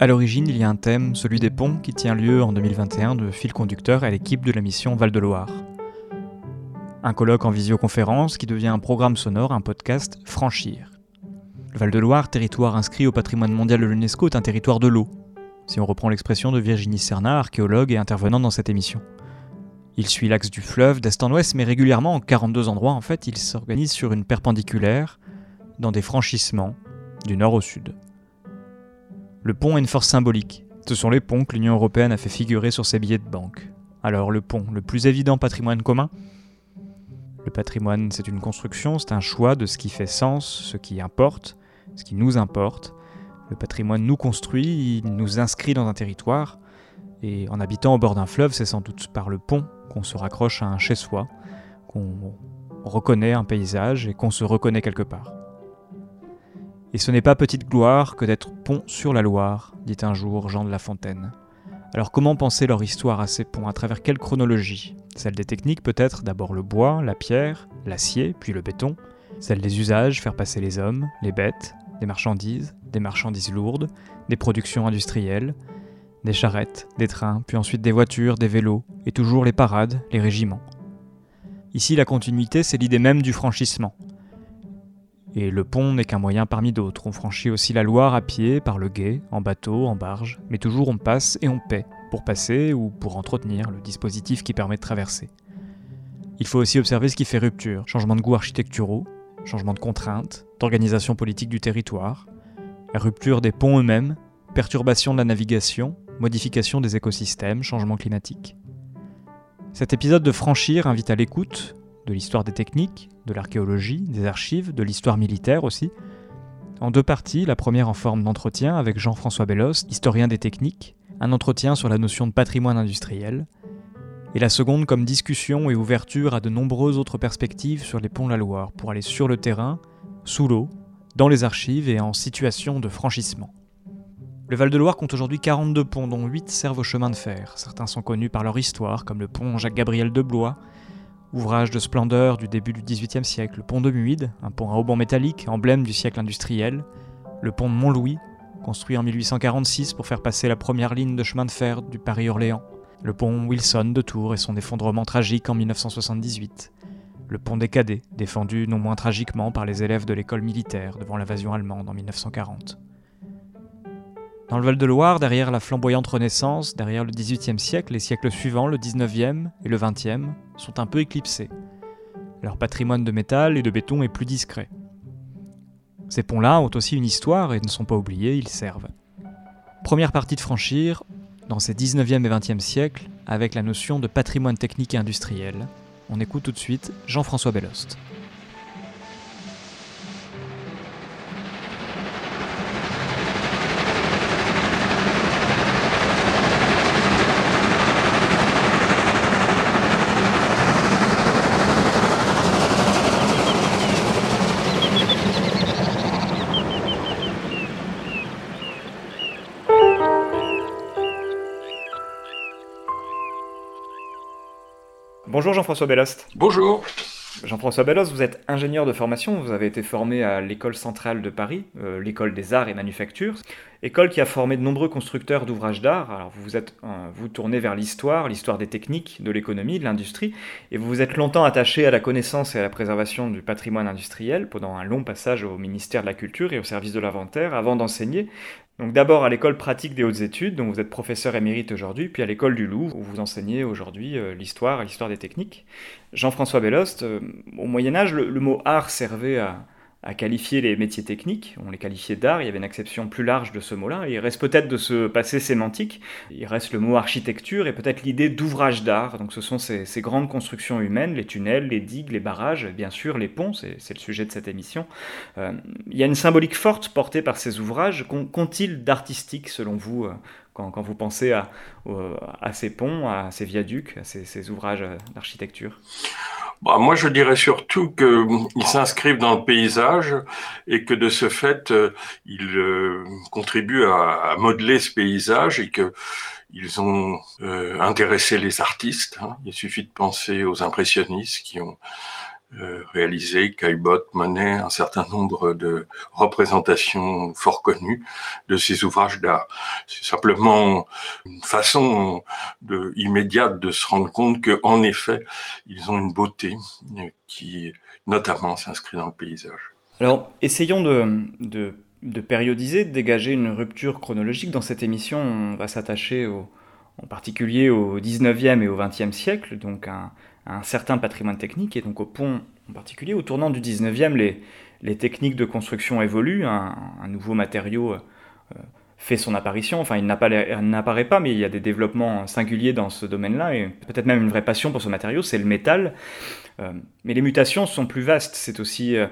À l'origine, il y a un thème, celui des ponts, qui tient lieu en 2021 de fil conducteur à l'équipe de la mission Val-de-Loire. Un colloque en visioconférence qui devient un programme sonore, un podcast Franchir. Le Val-de-Loire, territoire inscrit au patrimoine mondial de l'UNESCO, est un territoire de l'eau, si on reprend l'expression de Virginie Cernat, archéologue et intervenante dans cette émission. Il suit l'axe du fleuve d'est en ouest, mais régulièrement, en 42 endroits en fait, il s'organise sur une perpendiculaire, dans des franchissements, du nord au sud. Le pont a une force symbolique. Ce sont les ponts que l'Union européenne a fait figurer sur ses billets de banque. Alors le pont, le plus évident patrimoine commun? Le patrimoine, c'est une construction, c'est un choix de ce qui fait sens, ce qui importe, ce qui nous importe. Le patrimoine nous construit, il nous inscrit dans un territoire, et en habitant au bord d'un fleuve, c'est sans doute par le pont qu'on se raccroche à un chez-soi, qu'on reconnaît un paysage et qu'on se reconnaît quelque part. Et ce n'est pas petite gloire que d'être pont sur la Loire, dit un jour Jean de La Fontaine. Alors comment penser leur histoire à ces ponts? À travers quelle chronologie? Celle des techniques peut-être, d'abord le bois, la pierre, l'acier, puis le béton. Celle des usages, faire passer les hommes, les bêtes, des marchandises, des marchandises lourdes, des productions industrielles, des charrettes, des trains, puis ensuite des voitures, des vélos, et toujours les parades, les régiments. Ici, la continuité, c'est l'idée même du franchissement. Et le pont n'est qu'un moyen parmi d'autres. On franchit aussi la Loire à pied, par le gué, en bateau, en barge, mais toujours on passe et on paie, pour passer ou pour entretenir le dispositif qui permet de traverser. Il faut aussi observer ce qui fait rupture, changement de goût architecturaux, changement de contraintes, d'organisation politique du territoire, rupture des ponts eux-mêmes, perturbation de la navigation, modification des écosystèmes, changement climatique. Cet épisode de Franchir invite à l'écoute, de l'histoire des techniques, de l'archéologie, des archives, de l'histoire militaire aussi. En deux parties, la première en forme d'entretien avec Jean-François Bellos, historien des techniques, un entretien sur la notion de patrimoine industriel, et la seconde comme discussion et ouverture à de nombreuses autres perspectives sur les ponts de la Loire, pour aller sur le terrain, sous l'eau, dans les archives et en situation de franchissement. Le Val-de-Loire compte aujourd'hui 42 ponts, dont 8 servent au chemin de fer. Certains sont connus par leur histoire, comme le pont Jacques-Gabriel de Blois, Ouvrage de splendeur du début du XVIIIe siècle, le pont de Muide, un pont à haubans métallique, emblème du siècle industriel, le pont de Mont-Louis, construit en 1846 pour faire passer la première ligne de chemin de fer du Paris-Orléans, le pont Wilson de Tours et son effondrement tragique en 1978, le pont des Cadets, défendu non moins tragiquement par les élèves de l'école militaire devant l'invasion allemande en 1940. Dans le Val-de-Loire, derrière la flamboyante Renaissance, derrière le XVIIIe siècle, les siècles suivants, le XIXe et le XXe, sont un peu éclipsés. Leur patrimoine de métal et de béton est plus discret. Ces ponts-là ont aussi une histoire et ne sont pas oubliés, ils servent. Première partie de franchir, dans ces 19e et 20e siècles, avec la notion de patrimoine technique et industriel. On écoute tout de suite Jean-François Bellost. Bonjour Jean-François Bellost. Bonjour. Jean-François Bellost, vous êtes ingénieur de formation, vous avez été formé à l'École centrale de Paris, euh, l'École des arts et manufactures, école qui a formé de nombreux constructeurs d'ouvrages d'art. Alors vous vous êtes euh, vous tournez vers l'histoire, l'histoire des techniques, de l'économie, de l'industrie, et vous vous êtes longtemps attaché à la connaissance et à la préservation du patrimoine industriel pendant un long passage au ministère de la Culture et au service de l'inventaire avant d'enseigner donc d'abord à l'école pratique des hautes études, dont vous êtes professeur émérite aujourd'hui, puis à l'école du Louvre, où vous enseignez aujourd'hui euh, l'histoire l'histoire des techniques. Jean-François Bellost, euh, au Moyen Âge, le, mot art servait à, à qualifier les métiers techniques, on les qualifiait d'art, il y avait une acception plus large de ce mot-là, il reste peut-être de ce passé sémantique, il reste le mot architecture et peut-être l'idée d'ouvrage d'art, donc ce sont ces, grandes constructions humaines, les tunnels, les digues, les barrages, bien sûr les ponts, c'est le sujet de cette émission. Euh, il y a une symbolique forte portée par ces ouvrages, qu'ont-ils d'artistique selon vous euh, quand, vous pensez à, à, ces ponts, à ces viaducs, à ces ouvrages d'architecture? Bah, moi, je dirais surtout qu'ils s'inscrivent dans le paysage et que de ce fait, euh, ils euh, contribuent à, modeler ce paysage et que ils ont euh, intéressé les artistes. Hein. Il suffit de penser aux impressionnistes qui ont euh, réalisé Caillebotte, Monet, un certain nombre de représentations fort connues de ces ouvrages d'art. C'est simplement une façon immédiate de se rendre compte que, en effet, ils ont une beauté qui, notamment, s'inscrit dans le paysage. Alors, essayons de, de, de, périodiser, de dégager une rupture chronologique. Dans cette émission, on va s'attacher en particulier au 19e et au 20e siècle, donc un, un certain patrimoine technique, et donc au pont en particulier. Au tournant du 19e, les, les techniques de construction évoluent, un, nouveau matériau euh, fait son apparition, enfin il n'apparaît pas, mais il y a des développements singuliers dans ce domaine-là, et peut-être même une vraie passion pour ce matériau, c'est le métal. Euh, mais les mutations sont plus vastes, c'est aussi, euh,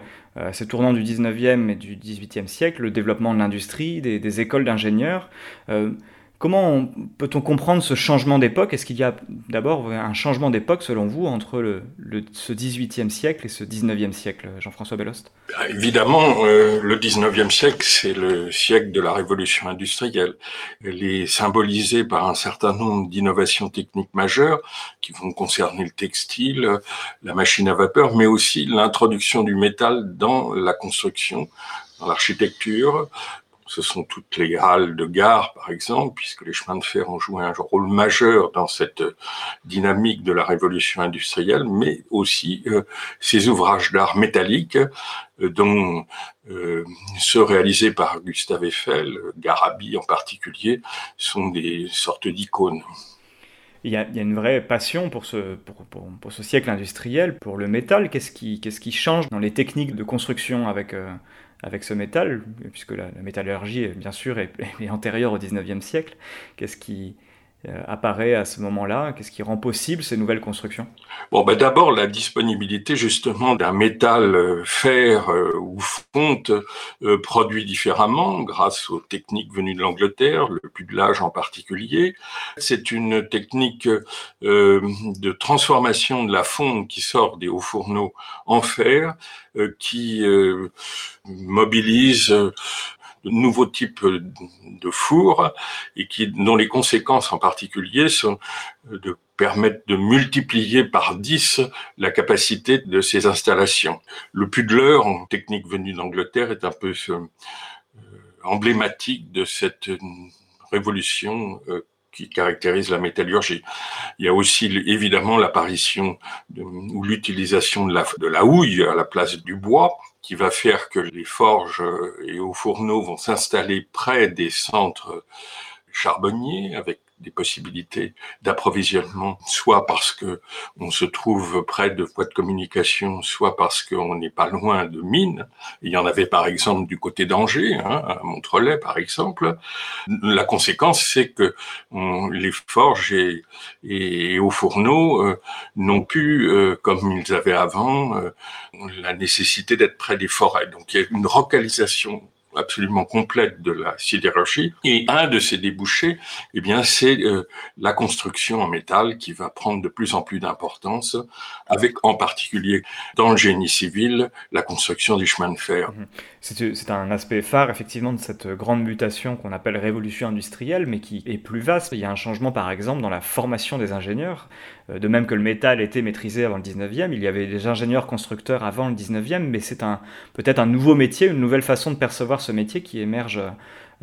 ces tournants du 19e et du 18e siècle, le développement de l'industrie, des, écoles d'ingénieurs. Comment peut-on comprendre ce changement d'époque? Est-ce qu'il y a d'abord un changement d'époque, selon vous, entre le, ce 18e siècle et ce 19e siècle, Jean-François Bellost? Bah, Évidemment, euh, le 19e siècle, c'est le siècle de la révolution industrielle. Elle est symbolisée par un certain nombre d'innovations techniques majeures qui vont concerner le textile, la machine à vapeur, mais aussi l'introduction du métal dans la construction, dans l'architecture, ce sont toutes les halles de gare, par exemple, puisque les chemins de fer ont joué un rôle majeur dans cette dynamique de la révolution industrielle, mais aussi euh, ces ouvrages d'art métalliques, euh, dont euh, ceux réalisés par Gustave Eiffel, Garabi en particulier, sont des sortes d'icônes. Il y, a, une vraie passion pour ce, siècle industriel, pour le métal. Qu'est-ce qui change dans les techniques de construction avec, avec ce métal, puisque la, métallurgie, bien sûr, est, antérieure au 19e siècle. Qu'est-ce qui apparaît à ce moment-là? Qu'est-ce qui rend possible ces nouvelles constructions? Bon, ben d'abord, la disponibilité justement d'un métal euh, fer euh, ou fonte produit différemment grâce aux techniques venues de l'Angleterre, le pudelage en particulier. C'est une technique de transformation de la fonte qui sort des hauts fourneaux en fer qui mobilise nouveaux types de fours et qui, dont les conséquences en particulier sont de permettre de multiplier par 10 la capacité de ces installations. Le pudler, en technique venue d'Angleterre, est un peu euh, emblématique de cette révolution euh, qui caractérise la métallurgie. Il y a aussi évidemment l'apparition ou l'utilisation de la, de la houille à la place du bois, qui va faire que les forges et hauts fourneaux vont s'installer près des centres charbonniers avec des possibilités d'approvisionnement, soit parce que on se trouve près de voies de communication, soit parce qu'on n'est pas loin de mines. Il y en avait par exemple du côté d'Angers, hein, à Montrelais par exemple. La conséquence, c'est que les forges et, et aux fourneaux euh, n'ont plus, euh, comme ils avaient avant, euh, la nécessité d'être près des forêts. Donc il y a une localisation absolument complète de la sidérurgie. Et un de ces débouchés, eh bien, c'est euh, la construction en métal qui va prendre de plus en plus d'importance, avec en particulier dans le génie civil la construction du chemin de fer. Mhm. C'est un aspect phare effectivement de cette grande mutation qu'on appelle révolution industrielle, mais qui est plus vaste. Il y a un changement par exemple dans la formation des ingénieurs. Euh, de même que le métal était maîtrisé avant le 19e, il y avait des ingénieurs constructeurs avant le 19e, mais c'est peut-être un nouveau métier, une nouvelle façon de percevoir ce métier qui émerge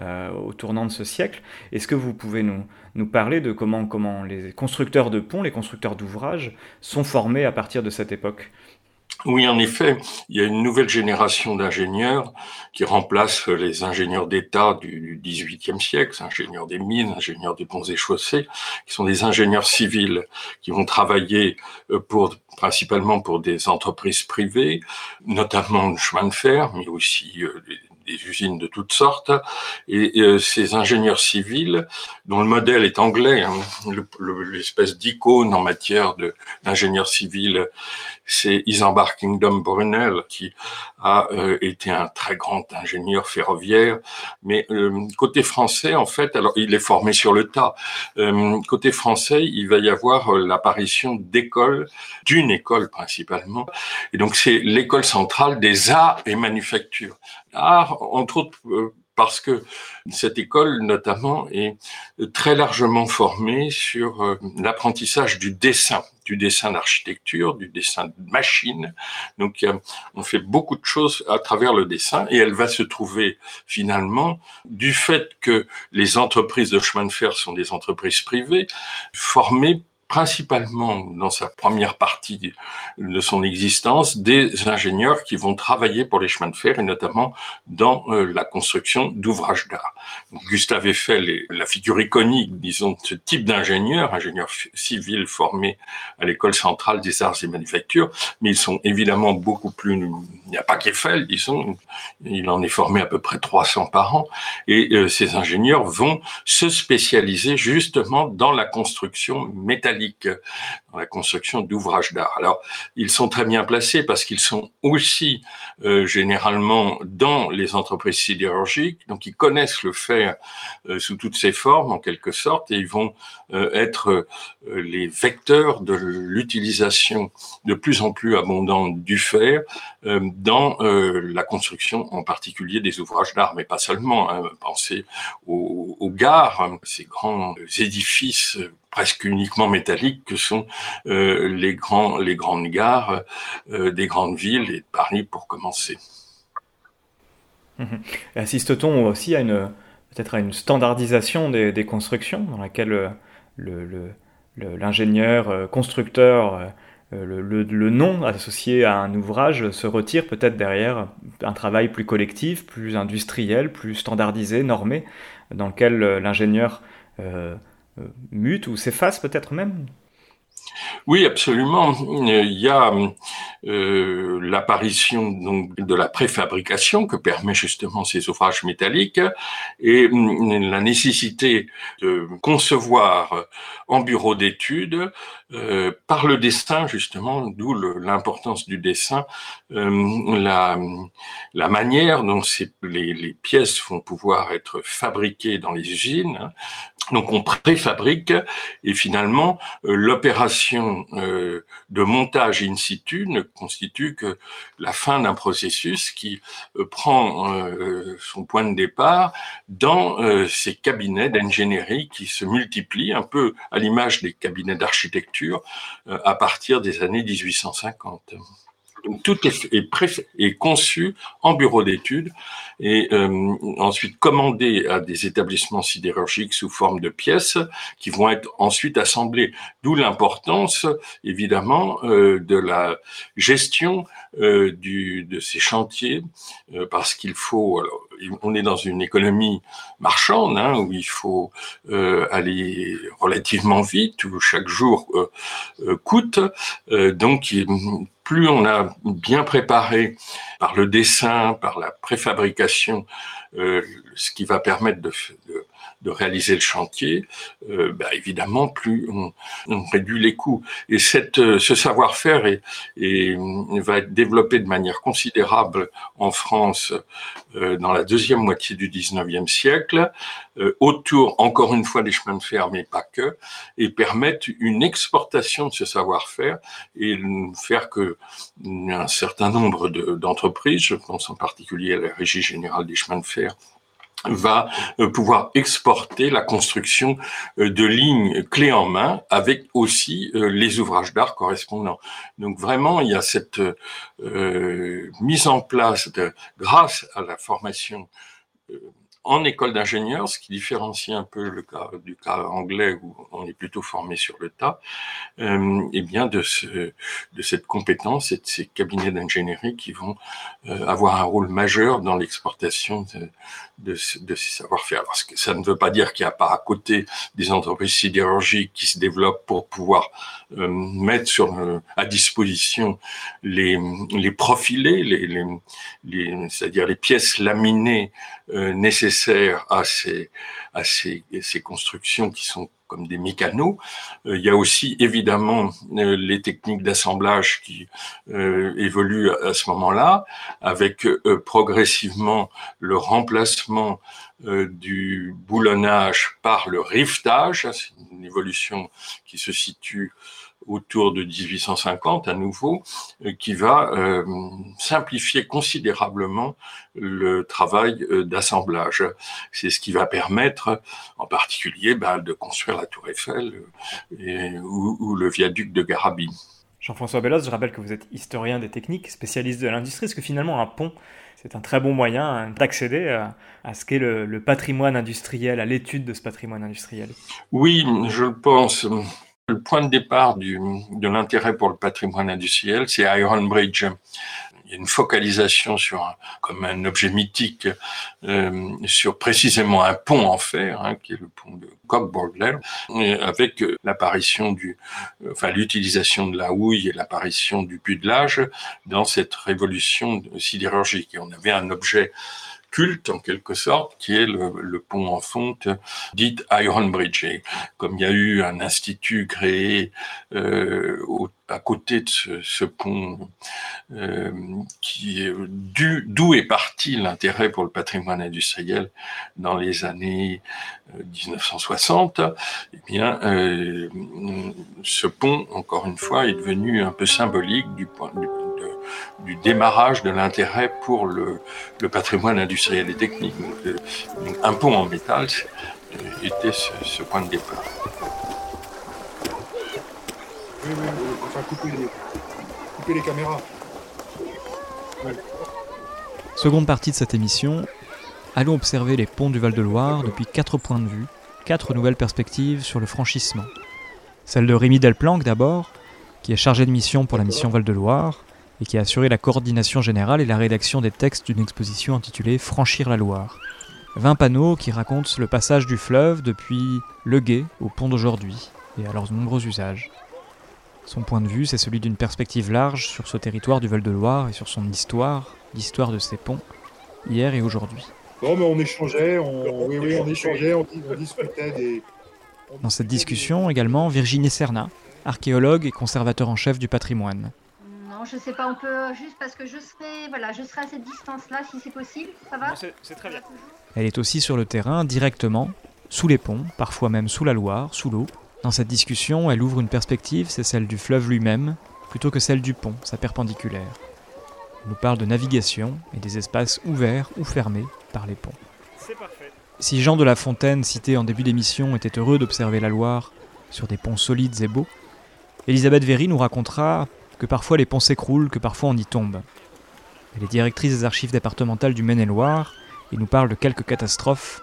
euh, au tournant de ce siècle. Est-ce que vous pouvez nous, parler de comment, comment les constructeurs de ponts, les constructeurs d'ouvrages sont formés à partir de cette époque? Oui, en effet, il y a une nouvelle génération d'ingénieurs qui remplace les ingénieurs d'État du XVIIIe siècle, ingénieurs des mines, ingénieurs des ponts et chaussées, qui sont des ingénieurs civils qui vont travailler euh, principalement pour des entreprises privées, notamment le chemin de fer, mais aussi euh, des usines de toutes sortes, et, euh, ces ingénieurs civils, dont le modèle est anglais, hein, l'espèce d'icône en matière d'ingénieur civil, c'est Isambard Kingdom Brunel, qui a euh, été un très grand ingénieur ferroviaire, mais euh, côté français, en fait, alors il est formé sur le tas. côté français, il va y avoir l'apparition d'écoles, d'une école principalement, et donc c'est l'école centrale des arts et manufactures. Art, entre autres euh, parce que cette école, notamment, est très largement formée sur euh, l'apprentissage du dessin, du dessin d'architecture, du dessin de machine. Donc on fait beaucoup de choses à travers le dessin et elle va se trouver finalement du fait que les entreprises de chemin de fer sont des entreprises privées formées principalement dans sa première partie de son existence des ingénieurs qui vont travailler pour les chemins de fer et notamment dans euh, la construction d'ouvrages d'art. Gustave Eiffel est la figure iconique, disons, de ce type d'ingénieur, ingénieur civil formé à l'école centrale des arts et manufactures, mais ils sont évidemment beaucoup plus, il n'y a pas qu'Eiffel, disons, il en est formé à peu près 300 par an, et euh, ces ingénieurs vont se spécialiser justement dans la construction métallique dans la construction d'ouvrages d'art. Alors, ils sont très bien placés parce qu'ils sont aussi euh, généralement dans les entreprises sidérurgiques, donc ils connaissent le fer euh, sous toutes ses formes en quelque sorte, et ils vont euh, être les vecteurs de l'utilisation de plus en plus abondante du fer dans la construction en particulier des ouvrages d'art, mais pas seulement. Hein. Pensez aux, aux gares, ces grands édifices presque uniquement métalliques que sont euh, les, grands, les grandes gares euh, des grandes villes et de Paris pour commencer. Mhm. Assiste-t-on aussi à une peut-être à une standardisation des, constructions dans laquelle l'ingénieur le, constructeur le, le, nom associé à un ouvrage se retire peut-être derrière un travail plus collectif, plus industriel, plus standardisé, normé, dans lequel l'ingénieur euh, mute ou s'efface peut-être même oui, absolument. Il y a euh, l'apparition donc de la préfabrication que permet justement ces ouvrages métalliques et mm, la nécessité de concevoir en bureau d'études euh, par le dessin justement, d'où l'importance du dessin, euh, la, la manière dont les, les, pièces vont pouvoir être fabriquées dans les usines. Donc on préfabrique et finalement euh, l'opération euh, de montage in situ ne constitue que la fin d'un processus qui euh, prend son point de départ dans ces cabinets d'ingénierie qui se multiplient un peu à l'image des cabinets d'architecture à partir des années 1850 tout est, conçu en bureau d'études et euh, ensuite commandé à des établissements sidérurgiques sous forme de pièces qui vont être ensuite assemblées. D'où l'importance, évidemment, euh, de la gestion euh, de ces chantiers, parce qu'il faut. On est dans une économie marchande hein, où il faut aller relativement vite, où chaque jour coûte. donc, plus on a bien préparé par le dessin, par la préfabrication, euh, ce qui va permettre de, de réaliser le chantier, euh, bah, évidemment, plus on, réduit les coûts. Et cette, euh, ce savoir-faire est, va être développé de manière considérable en France euh, dans la deuxième moitié du 19e siècle, autour, encore une fois, des chemins de fer, mais pas que, et permettre une exportation de ce savoir-faire et faire que un certain nombre d'entreprises, je pense en particulier à la Régie générale des chemins de fer, va euh, pouvoir exporter la construction euh, de lignes clés en main avec aussi euh, les ouvrages d'art correspondants. Donc vraiment, il y a cette mise en place grâce à la formation en école d'ingénieur, ce qui différencie un peu le cas du cas anglais où on est plutôt formé sur le tas, euh, et bien de, ce, de cette compétence et de ces cabinets d'ingénierie qui vont euh, avoir un rôle majeur dans l'exportation de, de, de, ces savoir-faire. Ça ne veut pas dire qu'il n'y a pas à côté des entreprises sidérurgiques qui se développent pour pouvoir euh, mettre sur, à disposition les, les profilés, les, les, les c'est-à-dire les pièces laminées euh, nécessaires à ces, à ces, ces constructions qui sont comme des mécanos. Euh, il y a aussi évidemment euh, les techniques d'assemblage qui euh, évoluent à ce moment-là, avec progressivement le remplacement du boulonnage par le riftage. C'est une évolution qui se situe autour de 1850 à nouveau, euh, qui va euh, simplifier considérablement le travail euh, d'assemblage. C'est ce qui va permettre, en particulier, bah, de construire la Tour Eiffel ou, le viaduc de Garabine. Jean-François Bellos, je rappelle que vous êtes historien des techniques, spécialiste de l'industrie. Est-ce que finalement un pont, c'est un très bon moyen hein, d'accéder à, ce qu'est le, le patrimoine industriel, à l'étude de ce patrimoine industriel? Oui, je le pense. Le point de départ du, de l'intérêt pour le patrimoine industriel, c'est Iron Bridge. Il y a une focalisation sur comme un objet mythique euh, sur précisément un pont en fer, hein, qui est le pont de Cockburgler, avec l'apparition du, enfin l'utilisation de la houille et l'apparition du pudelage dans cette révolution sidérurgique. Et on avait un objet culte en quelque sorte, qui est le, pont en fonte dit Iron Bridge. Comme il y a eu un institut créé euh, à côté de ce, pont, euh, qui d'où est parti l'intérêt pour le patrimoine industriel dans les années 1960, euh, eh bien, ce pont, encore une fois, est devenu un peu symbolique du point de vue du démarrage de l'intérêt pour le, patrimoine industriel et technique. Euh, un pont en métal euh, était ce, point de départ. Oui, oui, enfin couper les, couper les caméras. Seconde partie de cette émission, allons observer les ponts du Val-de-Loire depuis quatre points de vue, quatre nouvelles perspectives sur le franchissement. Celle de Rémi Delplanque d'abord, qui est chargé de mission pour la mission Val-de-Loire, et qui a assuré la coordination générale et la rédaction des textes d'une exposition intitulée Franchir la Loire. 20 panneaux qui racontent le passage du fleuve depuis Le Guet au pont d'aujourd'hui et à leurs nombreux usages. Son point de vue, c'est celui d'une perspective large sur ce territoire du Val-de-Loire et sur son histoire, l'histoire de ses ponts, hier et aujourd'hui. Bon, mais on échangeait, on, oui, oui, on échangeait, on, discutait des... Dans cette discussion également, Virginie Serna, archéologue et conservateur en chef du patrimoine je sais pas, on peut juste parce que je serai, voilà, je serai à cette distance-là si c'est possible. Ça va C'est très bien. Elle est aussi sur le terrain, directement, sous les ponts, parfois même sous la Loire, sous l'eau. Dans cette discussion, elle ouvre une perspective, c'est celle du fleuve lui-même, plutôt que celle du pont, sa perpendiculaire. Elle nous parle de navigation et des espaces ouverts ou fermés par les ponts. C'est parfait. Si Jean de La Fontaine, cité en début d'émission, était heureux d'observer la Loire sur des ponts solides et beaux, Elisabeth Véry nous racontera que parfois les ponts s'écroulent, que parfois on y tombe. Elle est directrice des archives départementales du Maine-et-Loire et nous parle de quelques catastrophes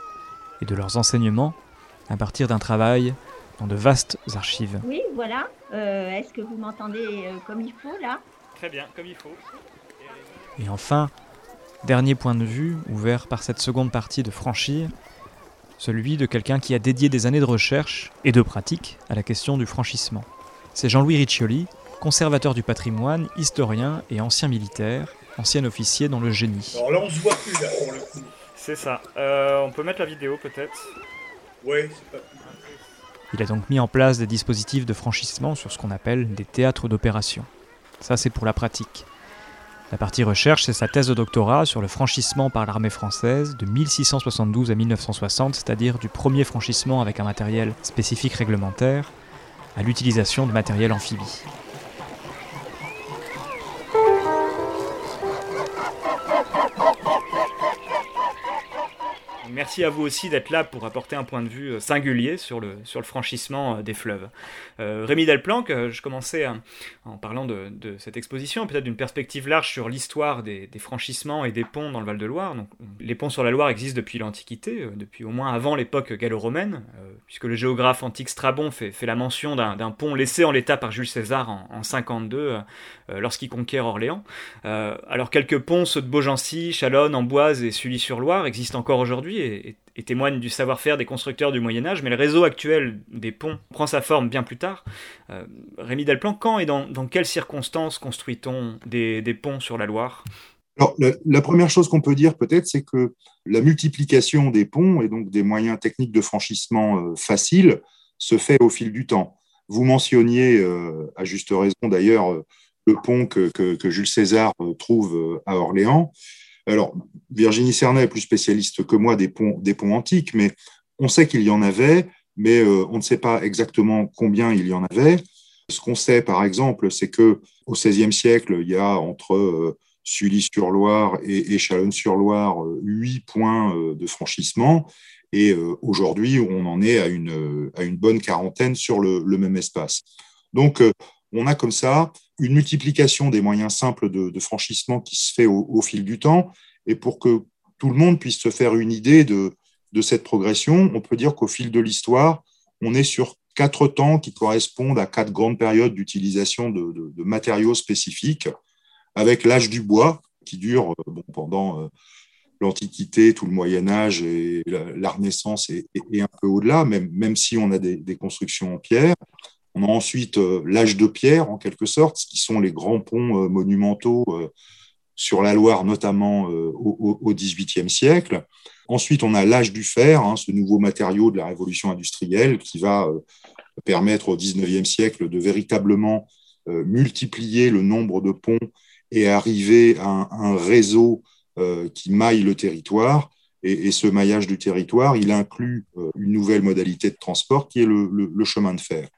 et de leurs enseignements à partir d'un travail dans de vastes archives. Oui, voilà. Euh, est-ce que vous m'entendez euh, comme il faut là? Très bien, comme il faut. Et enfin, dernier point de vue, ouvert par cette seconde partie de Franchir, celui de quelqu'un qui a dédié des années de recherche et de pratique à la question du franchissement. C'est Jean-Louis Riccioli, conservateur du patrimoine, historien et ancien militaire, ancien officier dans le génie. Alors là, on se voit plus là pour le coup. C'est ça. Euh, on peut mettre la vidéo peut-être Oui, c'est pas Il a donc mis en place des dispositifs de franchissement sur ce qu'on appelle des théâtres d'opération. Ça, c'est pour la pratique. La partie recherche, c'est sa thèse de doctorat sur le franchissement par l'armée française de 1672 à 1960, c'est-à-dire du premier franchissement avec un matériel spécifique réglementaire à l'utilisation de matériel amphibie. Merci à vous aussi d'être là pour apporter un point de vue euh, singulier sur le, sur le franchissement euh, des fleuves. Euh, Rémi Delplanque, je commençais en parlant de, cette exposition, peut-être d'une perspective large sur l'histoire des, franchissements et des ponts dans le Val-de-Loire. Les ponts sur la Loire existent depuis l'Antiquité, depuis au moins avant l'époque gallo-romaine, puisque le géographe antique Strabon fait, la mention d'un pont laissé en l'état par Jules César en 52 lorsqu'il conquiert Orléans. alors quelques ponts, ceux de Beaugency, Chalonne, Amboise et Sully-sur-Loire existent encore aujourd'hui et, témoigne du savoir-faire des constructeurs du Moyen Âge, mais le réseau actuel des ponts prend sa forme bien plus tard. Euh, Rémi Delplan, quand et dans, quelles circonstances construit-on des, ponts sur la Loire? Alors, la, première chose qu'on peut dire peut-être, c'est que la multiplication des ponts et donc des moyens techniques de franchissement euh, faciles se fait au fil du temps. Vous mentionniez, euh, à juste raison d'ailleurs, le pont que, que, Jules César trouve à Orléans. Alors, Virginie Cernay est plus spécialiste que moi des ponts, des ponts antiques, mais on sait qu'il y en avait, mais euh, on ne sait pas exactement combien il y en avait. Ce qu'on sait, par exemple, c'est que au XVIe siècle, il y a entre Sully-sur-Loire et, Chalonne-sur-Loire huit points de franchissement. Et aujourd'hui, on en est à une, à une bonne quarantaine sur le, même espace. Donc, on a comme ça une multiplication des moyens simples de, franchissement qui se fait au, fil du temps. Et pour que tout le monde puisse se faire une idée de, cette progression, on peut dire qu'au fil de l'histoire, on est sur quatre temps qui correspondent à quatre grandes périodes d'utilisation de, matériaux spécifiques, avec l'âge du bois, qui dure euh, pendant euh, l'Antiquité, tout le Moyen Âge et la, Renaissance et, un peu au-delà, même, même si on a des, constructions en pierre. On a ensuite euh, l'âge de pierre, en quelque sorte, qui sont les grands ponts monumentaux sur la Loire, notamment au XVIIIe siècle. Ensuite, on a l'âge du fer, hein, ce nouveau matériau de la révolution industrielle qui va permettre au XIXe siècle de véritablement euh, multiplier le nombre de ponts et arriver à un, réseau euh, qui maille le territoire. Et, ce maillage du territoire, il inclut euh, une nouvelle modalité de transport qui est le, chemin de fer.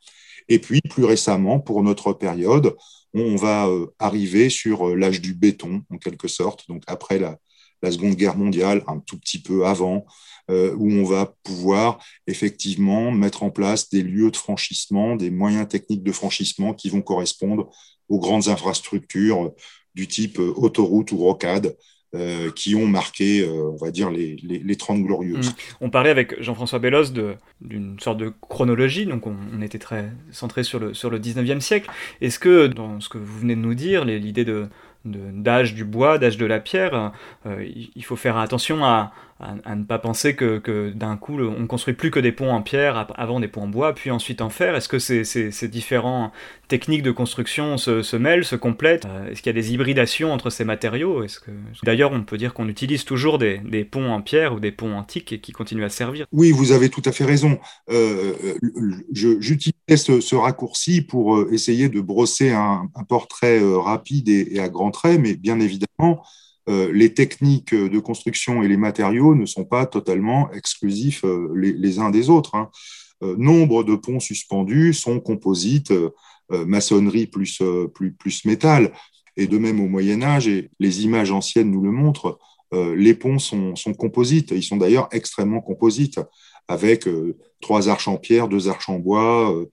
Et puis, plus récemment, pour notre période, on va arriver sur l'âge du béton, en quelque sorte, donc après la, Seconde Guerre mondiale, un tout petit peu avant, euh, où on va pouvoir effectivement mettre en place des lieux de franchissement, des moyens techniques de franchissement qui vont correspondre aux grandes infrastructures du type euh, autoroute ou rocade. Euh, qui ont marqué, on va dire, les, les, 30 glorieuses. Mmh. On parlait avec Jean-François Bellos d'une sorte de chronologie, donc on, on, était très centré sur le, sur le 19e siècle. Est-ce que, dans ce que vous venez de nous dire, l'idée de, d'âge du bois, d'âge de la pierre, euh, il faut faire attention à, à, ne pas penser que, que d'un coup on construit plus que des ponts en pierre, avant des ponts en bois, puis ensuite en fer. Est-ce que ces, différentes techniques de construction se, mêlent, se complètent? Euh, Est-ce qu'il y a des hybridations entre ces matériaux? D'ailleurs on peut dire qu'on utilise toujours des, ponts en pierre ou des ponts antiques et qui continuent à servir? Oui, vous avez tout à fait raison. Euh, J'utilise ce, ce, raccourci pour euh, essayer de brosser un, portrait euh, rapide et, et à grands traits, mais bien évidemment. Euh, les techniques de construction et les matériaux ne sont pas totalement exclusifs euh, les, uns des autres. Hein. Euh, nombre de ponts suspendus sont composites, maçonnerie plus, plus, plus métal. Et de même au Moyen Âge, et les images anciennes nous le montrent, les ponts sont, sont composites. Ils sont d'ailleurs extrêmement composites, avec trois arches en pierre, deux arches en bois,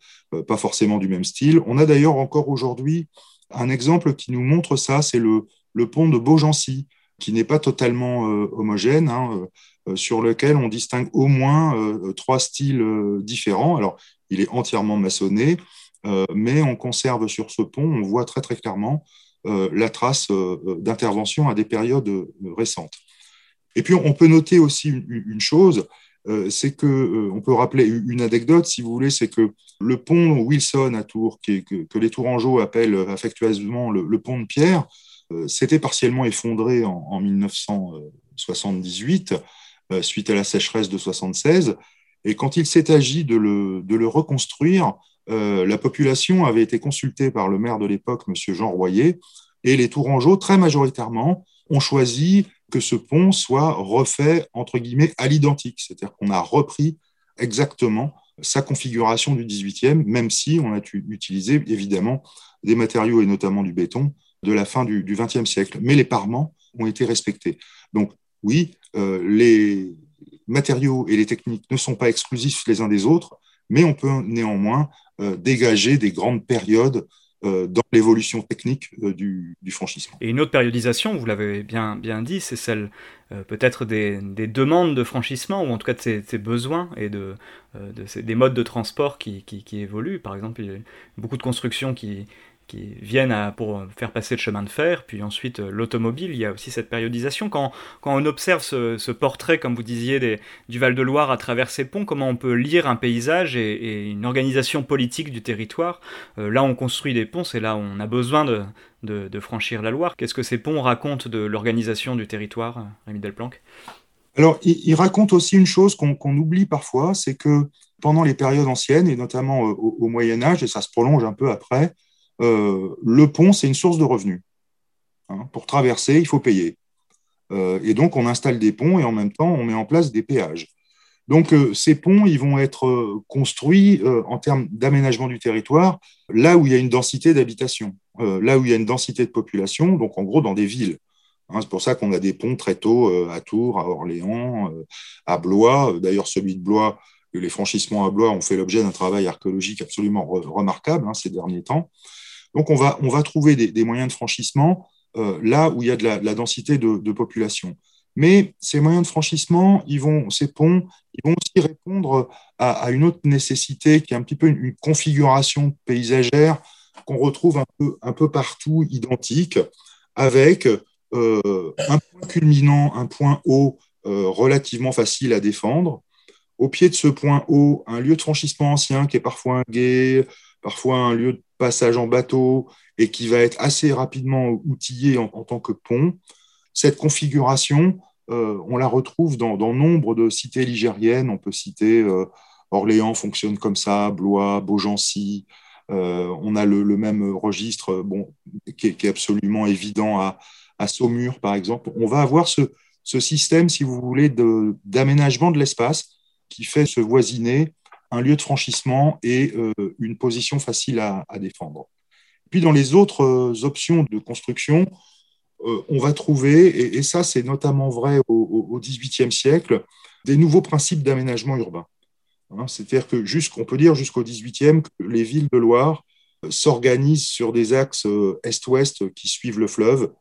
pas forcément du même style. On a d'ailleurs encore aujourd'hui un exemple qui nous montre ça, c'est le, le pont de Beaugency, qui n'est pas totalement euh, homogène, hein, euh, sur lequel on distingue au moins euh, trois styles différents. Alors, il est entièrement maçonné, mais on conserve sur ce pont, on voit très très clairement la trace d'intervention à des périodes récentes. Et puis, on peut noter aussi une, chose, c'est que on peut rappeler une anecdote, si vous voulez, c'est que le pont Wilson à Tours, que, les Tourangeaux appellent affectueusement le pont de pierre, s'était partiellement effondré en, 1978 euh, suite à la sécheresse de 76. Et quand il s'est agi de le, de le reconstruire, euh, la population avait été consultée par le maire de l'époque, M. Jean Royer, et les Tourangeaux, très majoritairement, ont choisi que ce pont soit refait, entre guillemets, à l'identique. C'est-à-dire qu'on a repris exactement sa configuration du 18e, même si on a utilisé évidemment des matériaux et notamment du béton de la fin du XXe siècle. Mais les parements ont été respectés. Donc oui, euh, les matériaux et les techniques ne sont pas exclusifs les uns des autres, mais on peut néanmoins euh, dégager des grandes périodes euh, dans l'évolution technique du, franchissement. Et une autre périodisation, vous l'avez bien, bien dit, c'est celle peut-être des, demandes de franchissement, ou en tout cas de ces, besoins et de, des modes de transport qui, qui, évoluent. Par exemple, il y a beaucoup de constructions qui, qui viennent pour faire passer le chemin de fer, puis ensuite euh, l'automobile, il y a aussi cette périodisation. Quand, quand on observe ce, portrait, comme vous disiez, du Val-de-Loire à travers ces ponts, comment on peut lire un paysage et, une organisation politique du territoire euh, Là, on construit des ponts, c'est là où on a besoin de, de, franchir la Loire. Qu'est-ce que ces ponts racontent de l'organisation du territoire, Rémi Delplanque? Alors, il, raconte aussi une chose qu'on oublie parfois, c'est que pendant les périodes anciennes, et notamment euh, au Moyen Âge, et ça se prolonge un peu après, euh, le pont, c'est une source de revenus. Hein, pour traverser, il faut payer. Euh, et donc, on installe des ponts et en même temps, on met en place des péages. Donc ces ponts, ils vont être construits en termes d'aménagement du territoire là où il y a une densité d'habitation, là où il y a une densité de population, donc en gros dans des villes. Hein, c'est pour ça qu'on a des ponts très tôt à Tours, à Orléans, à Blois. D'ailleurs, celui de Blois, les franchissements à Blois ont fait l'objet d'un travail archéologique absolument remarquable hein, ces derniers temps. Donc, on va, on va trouver des, moyens de franchissement euh, là où il y a de la, densité de, population. Mais ces moyens de franchissement, ils vont, ces ponts, ils vont aussi répondre à, une autre nécessité qui est un petit peu une, configuration paysagère qu'on retrouve un peu, un peu partout identique, avec euh, un point culminant, un point haut euh, relativement facile à défendre, au pied de ce point haut, un lieu de franchissement ancien qui est parfois un gué, parfois un lieu de passage en bateau et qui va être assez rapidement outillé en, tant que pont. Cette configuration, euh, on la retrouve dans, nombre de cités ligériennes. On peut citer euh, Orléans fonctionne comme ça, Blois, Beaugency. Euh, on a le, même registre bon, qui, est, absolument évident à, Saumur, par exemple. On va avoir ce, ce système, si vous voulez, d'aménagement de l'espace qui fait se voisiner un lieu de franchissement et euh, une position facile à, défendre. Puis dans les autres euh, options de construction, euh, on va trouver, et, ça c'est notamment vrai au XVIIIe siècle, des nouveaux principes d'aménagement urbain. Hein, c'est-à-dire que jusqu'on peut dire jusqu'au XVIIIe que les villes de Loire s'organisent sur des axes est-ouest qui suivent le fleuve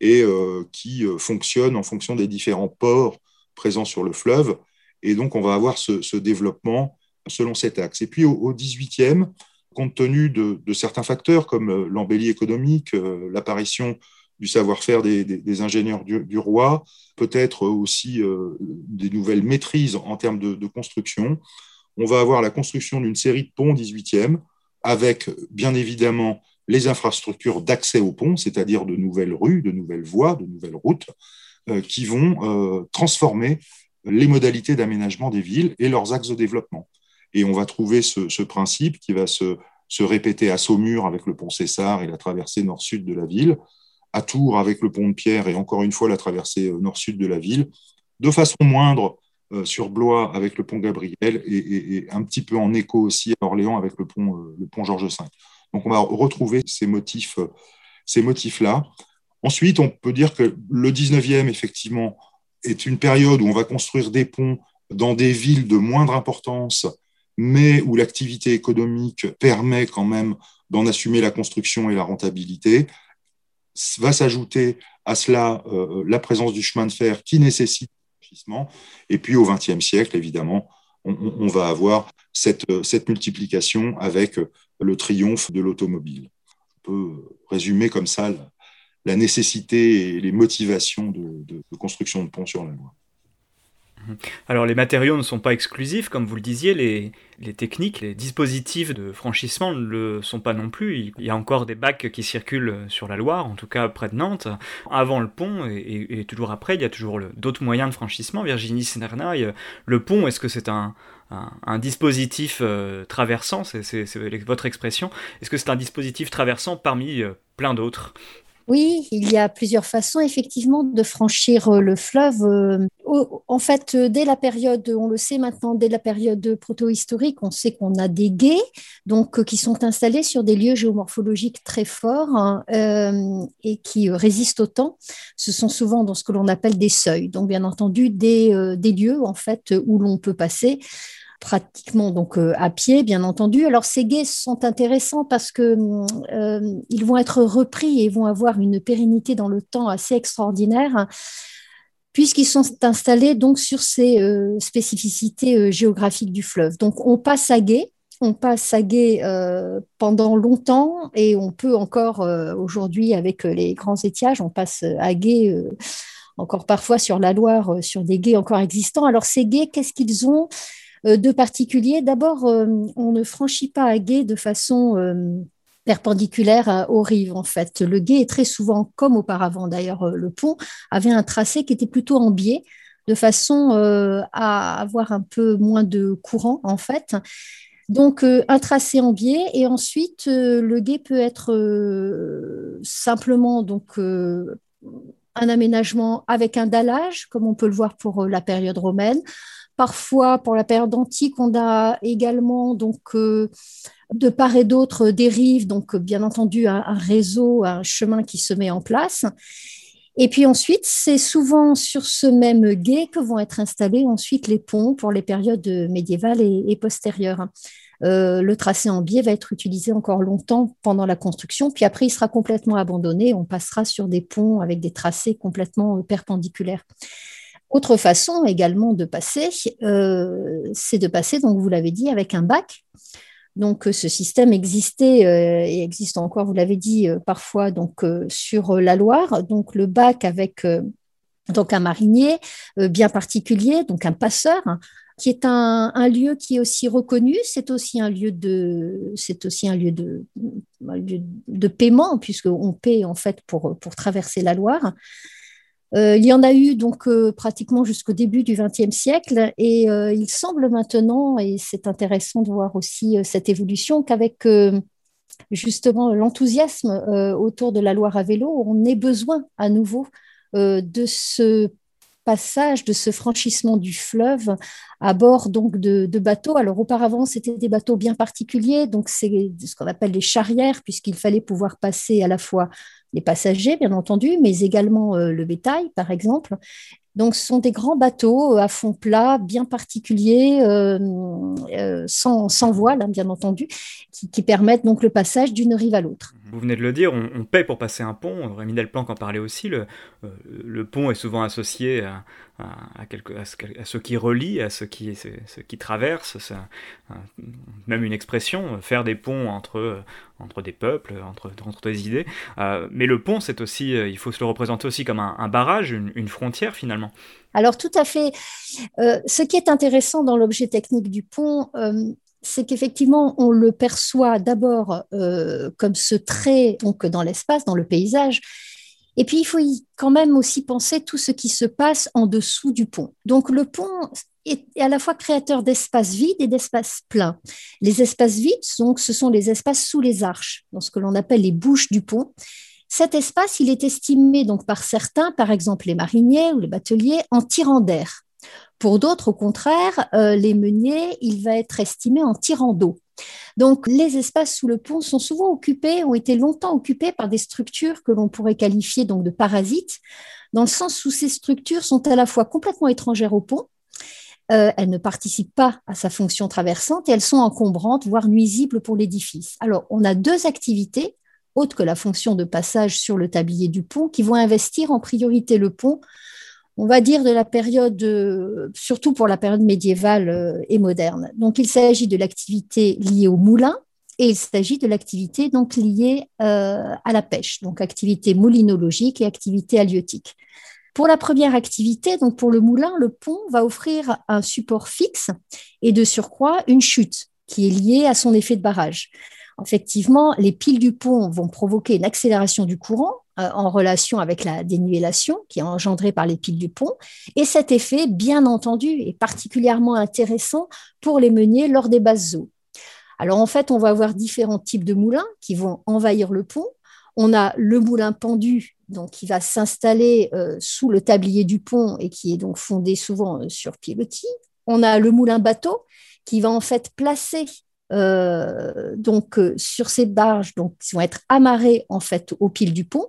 et qui fonctionnent en fonction des différents ports présents sur le fleuve et donc, on va avoir ce, développement selon cet axe. Et puis, au, 18e, compte tenu de, certains facteurs comme euh, l'embellie économique, euh, l'apparition du savoir-faire des, ingénieurs du, roi, peut-être aussi euh, des nouvelles maîtrises en termes de, construction, on va avoir la construction d'une série de ponts 18e, avec bien évidemment les infrastructures d'accès aux ponts, c'est-à-dire de nouvelles rues, de nouvelles voies, de nouvelles routes, qui vont transformer les modalités d'aménagement des villes et leurs axes de développement. Et on va trouver ce, principe qui va se, répéter à Saumur avec le pont Cessard et la traversée nord-sud de la ville, à Tours avec le pont de Pierre et encore une fois la traversée euh, nord-sud de la ville, de façon moindre euh, sur Blois avec le pont Gabriel et, un petit peu en écho aussi à Orléans avec le pont, euh, pont Georges V. Donc on va retrouver ces motifs, ces motifs-là. Ensuite, on peut dire que le 19e, effectivement, est une période où on va construire des ponts dans des villes de moindre importance, mais où l'activité économique permet quand même d'en assumer la construction et la rentabilité. Va s'ajouter à cela euh, la présence du chemin de fer qui nécessite un Et puis au XXe siècle, évidemment, on, va avoir cette, cette, multiplication avec le triomphe de l'automobile. On peut résumer comme ça la nécessité et les motivations de, construction de ponts sur la Loire. Mhm. Alors les matériaux ne sont pas exclusifs, comme vous le disiez, les, techniques, les dispositifs de franchissement ne le sont pas non plus. Il y a encore des bacs qui circulent sur la Loire, en tout cas près de Nantes, avant le pont et, toujours après, il y a toujours d'autres moyens de franchissement. Virginie Sinernaï, le pont, est-ce que c'est un, dispositif euh, traversant, c'est votre expression, est-ce que c'est un dispositif traversant parmi euh, plein d'autres? Oui, il y a plusieurs façons effectivement de franchir euh, le fleuve. Euh, en fait, euh, dès la période, on le sait maintenant, dès la période proto-historique, on sait qu'on a des guets donc, qui sont installés sur des lieux géomorphologiques très forts hein, et qui résistent au temps. Ce sont souvent dans ce que l'on appelle des seuils, donc bien entendu des, des lieux en fait où l'on peut passer pratiquement donc euh, à pied, bien entendu. Alors ces guets sont intéressants parce que euh, ils vont être repris et vont avoir une pérennité dans le temps assez extraordinaire puisqu'ils sont installés donc sur ces euh, spécificités géographiques du fleuve. Donc on passe à guet, on passe à guet pendant longtemps et on peut encore aujourd'hui avec les grands étiages, on passe à guet encore parfois sur la Loire, sur des guets encore existants. Alors ces guets, qu'est-ce qu'ils ont? De particulier. D'abord, euh, on ne franchit pas à gué de façon euh, perpendiculaire aux rives en fait. Le gué est très souvent, comme auparavant d'ailleurs le pont, avait un tracé qui était plutôt en biais de façon à avoir un peu moins de courant en fait. Donc un tracé en biais et ensuite le gué peut être simplement donc un aménagement avec un dallage comme on peut le voir pour la période romaine Parfois, pour la période antique, on a également donc de part et d'autre des rives, donc bien entendu un, réseau, un chemin qui se met en place. Et puis ensuite, c'est souvent sur ce même gué que vont être installés ensuite les ponts pour les périodes médiévales et, postérieures. Euh, le tracé en biais va être utilisé encore longtemps pendant la construction, puis après il sera complètement abandonné. On passera sur des ponts avec des tracés complètement perpendiculaires. Autre façon également de passer, euh, c'est de passer, donc vous l'avez dit, avec un bac. Donc, euh, ce système existait euh, et existe encore, vous l'avez dit, parfois donc, sur la Loire. Donc, le bac avec donc un marinier bien particulier, donc un passeur, hein, qui est un, lieu qui est aussi reconnu. C'est aussi un lieu de, c'est aussi un lieu de paiement puisqu'on paie en fait pour, pour traverser la Loire. Euh, il y en a eu donc euh, pratiquement jusqu'au début du XXe siècle et euh, il semble maintenant, et c'est intéressant de voir aussi cette évolution, qu'avec justement l'enthousiasme autour de la Loire à vélo, on ait besoin à nouveau de ce passage, de ce franchissement du fleuve à bord donc de, bateaux. Alors auparavant, c'était des bateaux bien particuliers, donc c'est ce qu'on appelle les charrières, puisqu'il fallait pouvoir passer à la fois les passagers, bien entendu, mais également euh, le bétail, par exemple. Donc, ce sont des grands bateaux euh, à fond plat, bien particuliers, euh, sans, sans, voile, hein, bien entendu, qui, permettent donc le passage d'une rive à l'autre. Vous venez de le dire, on, paie pour passer un pont. Rémi Delplanque en parlait aussi. Le, le pont est souvent associé à, à, ce, qui relie, à ce qui, ce, qui traverse, même une expression, faire des ponts entre, entre des peuples, entre, entre des idées. Euh, mais le pont, c'est aussi, euh, il faut se le représenter aussi comme un, barrage, une, frontière finalement. Alors tout à fait. Euh, ce qui est intéressant dans l'objet technique du pont, c'est qu'effectivement, on le perçoit d'abord comme ce trait donc, dans l'espace, dans le paysage, et puis, il faut quand même aussi penser tout ce qui se passe en dessous du pont. Donc, le pont est à la fois créateur d'espaces vides et d'espaces pleins. Les espaces vides, donc, ce sont les espaces sous les arches, dans ce que l'on appelle les bouches du pont. Cet espace, il est estimé donc par certains, par exemple les mariniers ou les bateliers, en tirant d'air. Pour d'autres, au contraire, euh, les meuniers, il va être estimé en tirant d'eau. Donc, les espaces sous le pont sont souvent occupés, ont été longtemps occupés par des structures que l'on pourrait qualifier donc de parasites, dans le sens où ces structures sont à la fois complètement étrangères au pont, euh, elles ne participent pas à sa fonction traversante et elles sont encombrantes, voire nuisibles pour l'édifice. Alors, on a deux activités, autres que la fonction de passage sur le tablier du pont, qui vont investir en priorité le pont on va dire de la période, euh, surtout pour la période médiévale euh, et moderne. Donc, il s'agit de l'activité liée au moulin et il s'agit de l'activité donc liée euh, à la pêche, donc activité moulinologique et activité halieutique. Pour la première activité, donc pour le moulin, le pont va offrir un support fixe et de surcroît une chute qui est liée à son effet de barrage. Effectivement, les piles du pont vont provoquer une accélération du courant en relation avec la dénivellation qui est engendrée par les piles du pont. Et cet effet, bien entendu, est particulièrement intéressant pour les meuniers lors des basses eaux. Alors en fait, on va avoir différents types de moulins qui vont envahir le pont. On a le moulin pendu, donc qui va s'installer euh, sous le tablier du pont et qui est donc fondé souvent euh, sur pilotis. On a le moulin bateau qui va en fait placer euh, donc euh, sur ces barges donc, qui vont être amarrées en fait aux piles du pont,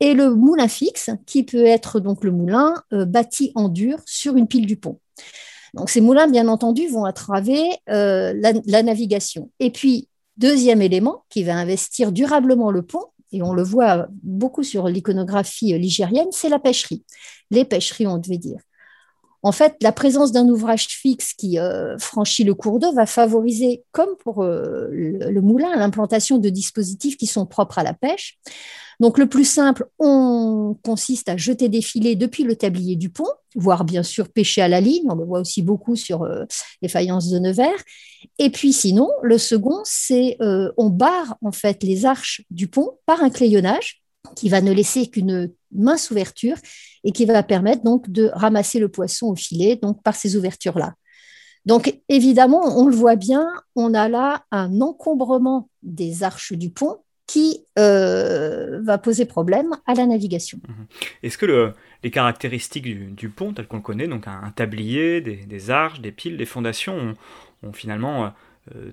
et le moulin fixe qui peut être donc le moulin euh, bâti en dur sur une pile du pont. Donc ces moulins, bien entendu, vont attraver la, la, navigation. Et puis, deuxième élément qui va investir durablement le pont, et on le voit beaucoup sur l'iconographie ligérienne, c'est la pêcherie. Les pêcheries, on devait dire. En fait, la présence d'un ouvrage fixe qui euh, franchit le cours d'eau va favoriser, comme pour euh, le, moulin, l'implantation de dispositifs qui sont propres à la pêche. Donc, le plus simple, on consiste à jeter des filets depuis le tablier du pont, voire bien sûr pêcher à la ligne. On le voit aussi beaucoup sur euh, les faïences de Nevers. Et puis, sinon, le second, c'est on barre en fait les arches du pont par un clayonnage qui va ne laisser qu'une mince ouverture et qui va permettre donc de ramasser le poisson au filet donc par ces ouvertures-là. Donc évidemment, on le voit bien, on a là un encombrement des arches du pont qui va poser problème à la navigation. Mhm. Est-ce que les caractéristiques du, pont tel qu'on le connaît, donc un, tablier, des, arches, des piles, des fondations, ont finalement euh,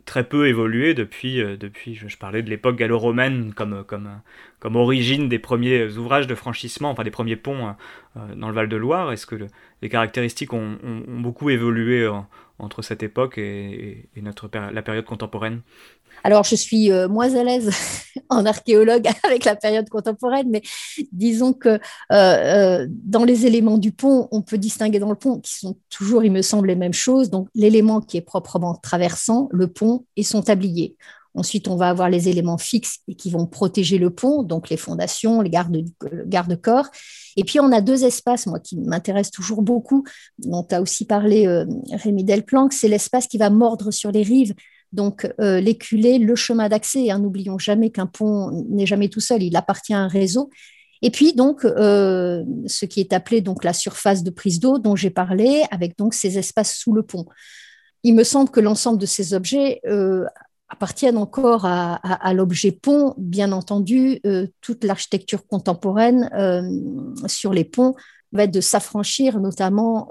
très peu évolué depuis, euh, depuis je, parlais de l'époque gallo-romaine comme, comme, origine des premiers ouvrages de franchissement, enfin des premiers ponts euh, dans le Val-de-Loire. Est-ce que les caractéristiques ont, beaucoup évolué entre cette époque et, notre, la période contemporaine alors, je suis euh, moins à l'aise en archéologue avec la période contemporaine, mais disons que euh, euh, dans les éléments du pont, on peut distinguer dans le pont, qui sont toujours, il me semble, les mêmes choses. Donc, l'élément qui est proprement traversant, le pont et son tablier. Ensuite, on va avoir les éléments fixes qui vont protéger le pont, donc les fondations, les gardes-corps. et puis, on a deux espaces, moi, qui m'intéressent toujours beaucoup, dont tu as aussi parlé, Rémi Delplanque, c'est l'espace qui va mordre sur les rives donc, euh, l'éculé, le chemin d'accès, hein, n'oublions jamais qu'un pont n'est jamais tout seul, il appartient à un réseau. Et puis, donc, euh, ce qui est appelé donc la surface de prise d'eau dont j'ai parlé, avec donc ces espaces sous le pont. Il me semble que l'ensemble de ces objets euh, appartiennent encore à, l'objet pont. Bien entendu, toute l'architecture contemporaine sur les ponts va être de s'affranchir notamment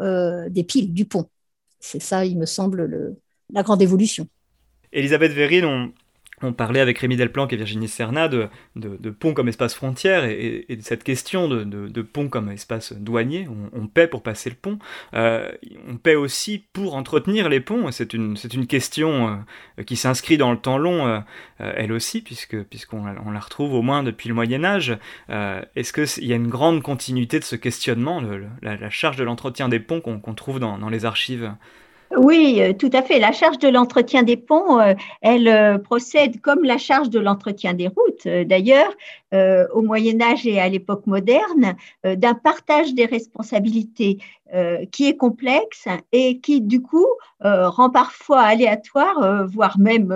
des piles du pont. C'est ça, il me semble, la grande évolution. Elisabeth Verrine, on, parlait avec Rémi Delplanque et Virginie Serna de, pont comme espace frontière et, de cette question de, pont comme espace douanier. On, paie pour passer le pont. Euh, on paie aussi pour entretenir les ponts. C'est une, c'est une question euh, qui s'inscrit dans le temps long, euh, elle aussi, puisque, puisqu'on on la retrouve au moins depuis le Moyen Âge. est-ce qu'il y a une grande continuité de ce questionnement, la, charge de l'entretien des ponts qu'on, trouve dans les archives? Oui, euh, tout à fait. La charge de l'entretien des ponts, euh, elle euh, procède comme la charge de l'entretien des routes, d'ailleurs, au Moyen Âge et à l'époque moderne, d'un partage des responsabilités qui est complexe et qui, du coup, rend parfois aléatoire, voire même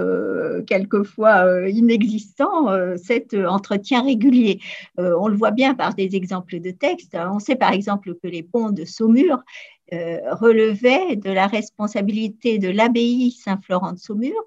quelquefois inexistant, cet entretien régulier. on le voit bien par des exemples de textes. On sait par exemple que les ponts de Saumur euh, relevait de la responsabilité de l'abbaye Saint-Florent de Saumur,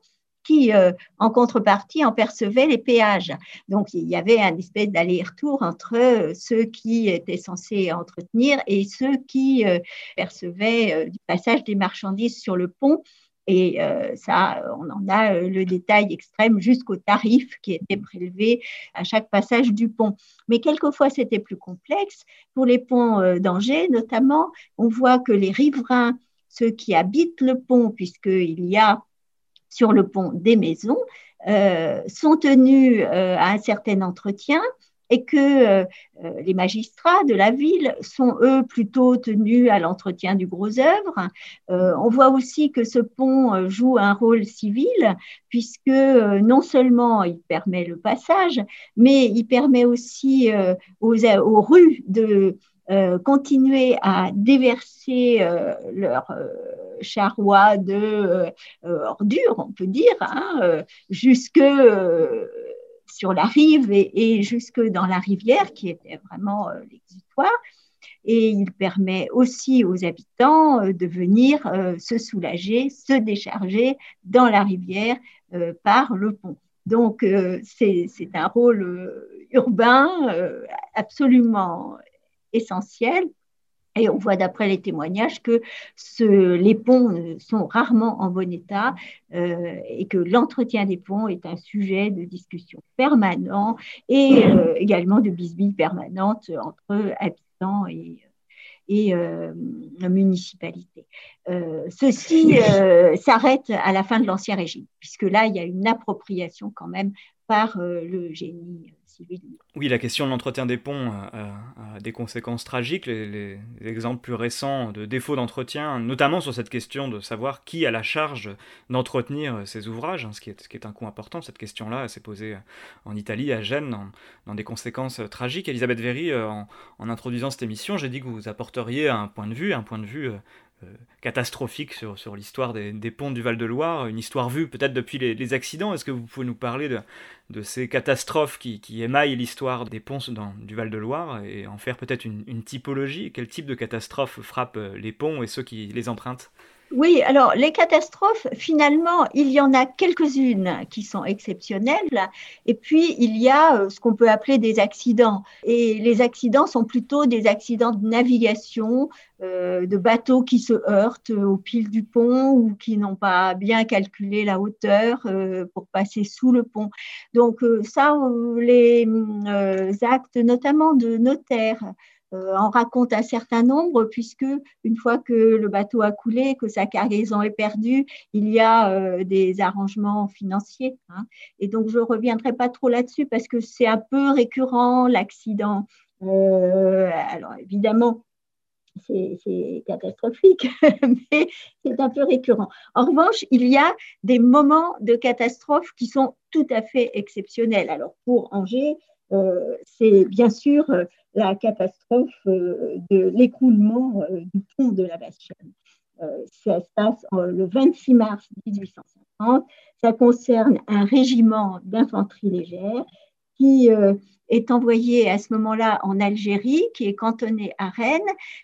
qui, euh, en contrepartie, en percevait les péages. Donc, il y avait un espèce d'aller-retour entre ceux qui étaient censés entretenir et ceux qui euh, percevaient du passage des marchandises sur le pont et euh, ça, on en a euh, le détail extrême jusqu'au tarif qui était prélevé à chaque passage du pont. Mais quelquefois, c'était plus complexe. Pour les ponts euh, d'Angers, notamment, on voit que les riverains, ceux qui habitent le pont, puisqu'il y a sur le pont des maisons, sont tenus à un certain entretien et que euh, euh, les magistrats de la ville sont, eux, plutôt tenus à l'entretien du gros œuvre. Euh, on voit aussi que ce pont joue un rôle civil, puisque non seulement il permet le passage, mais il permet aussi aux, rues de continuer à déverser leurs charrois de ordures, on peut dire, hein, jusque sur la rive et, jusque dans la rivière, qui était vraiment euh, l'exutoire. Et il permet aussi aux habitants euh, de venir euh, se soulager, se décharger dans la rivière par le pont. Donc, c'est un rôle urbain absolument essentiel et on voit d'après les témoignages que les ponts sont rarement en bon état euh, et que l'entretien des ponts est un sujet de discussion permanent et euh, également de bisbille permanente entre habitants et, et euh, municipalités. ceci s'arrête à la fin de l'Ancien Régime, puisque là, il y a une appropriation quand même par le génie oui, la question de l'entretien des ponts a, des conséquences tragiques. Les, exemples plus récents de défauts d'entretien, notamment sur cette question de savoir qui a la charge d'entretenir ces ouvrages, hein, ce, qui est, un coup important. Cette question-là s'est posée en Italie, à Gênes, dans, des conséquences tragiques. Elisabeth Véry, euh, en, introduisant cette émission, j'ai dit que vous apporteriez un point de vue, un point de vue euh, euh, catastrophique sur, sur l'histoire des, ponts du Val-de-Loire, une histoire vue peut-être depuis les, accidents. Est-ce que vous pouvez nous parler de, de ces catastrophes qui, émaillent l'histoire des ponts du Val-de-Loire et en faire peut-être une, typologie? Quel type de catastrophe frappe euh, les ponts et ceux qui les empruntent? Oui, alors les catastrophes, finalement, il y en a quelques-unes qui sont exceptionnelles, et puis il y a euh, ce qu'on peut appeler des accidents. Et les accidents sont plutôt des accidents de navigation, euh, de bateaux qui se heurtent au pile du pont ou qui n'ont pas bien calculé la hauteur euh, pour passer sous le pont. Donc ça, les actes notamment de notaires euh, en raconte un certain nombre, puisque une fois que le bateau a coulé, que sa cargaison est perdue, il y a euh, des arrangements financiers. Hein. Et donc, je ne reviendrai pas trop là-dessus parce que c'est un peu récurrent, l'accident. Euh, alors, évidemment, c'est catastrophique, mais c'est un peu récurrent. En revanche, il y a des moments de catastrophe qui sont tout à fait exceptionnels. Alors, pour Angers, c'est bien sûr la catastrophe euh, de l'écroulement euh, du pont de la Bastienne. Euh, ça se passe le 26 mars 1850. Ça concerne un régiment d'infanterie légère qui est envoyé à ce moment-là en Algérie, qui est cantonné à Rennes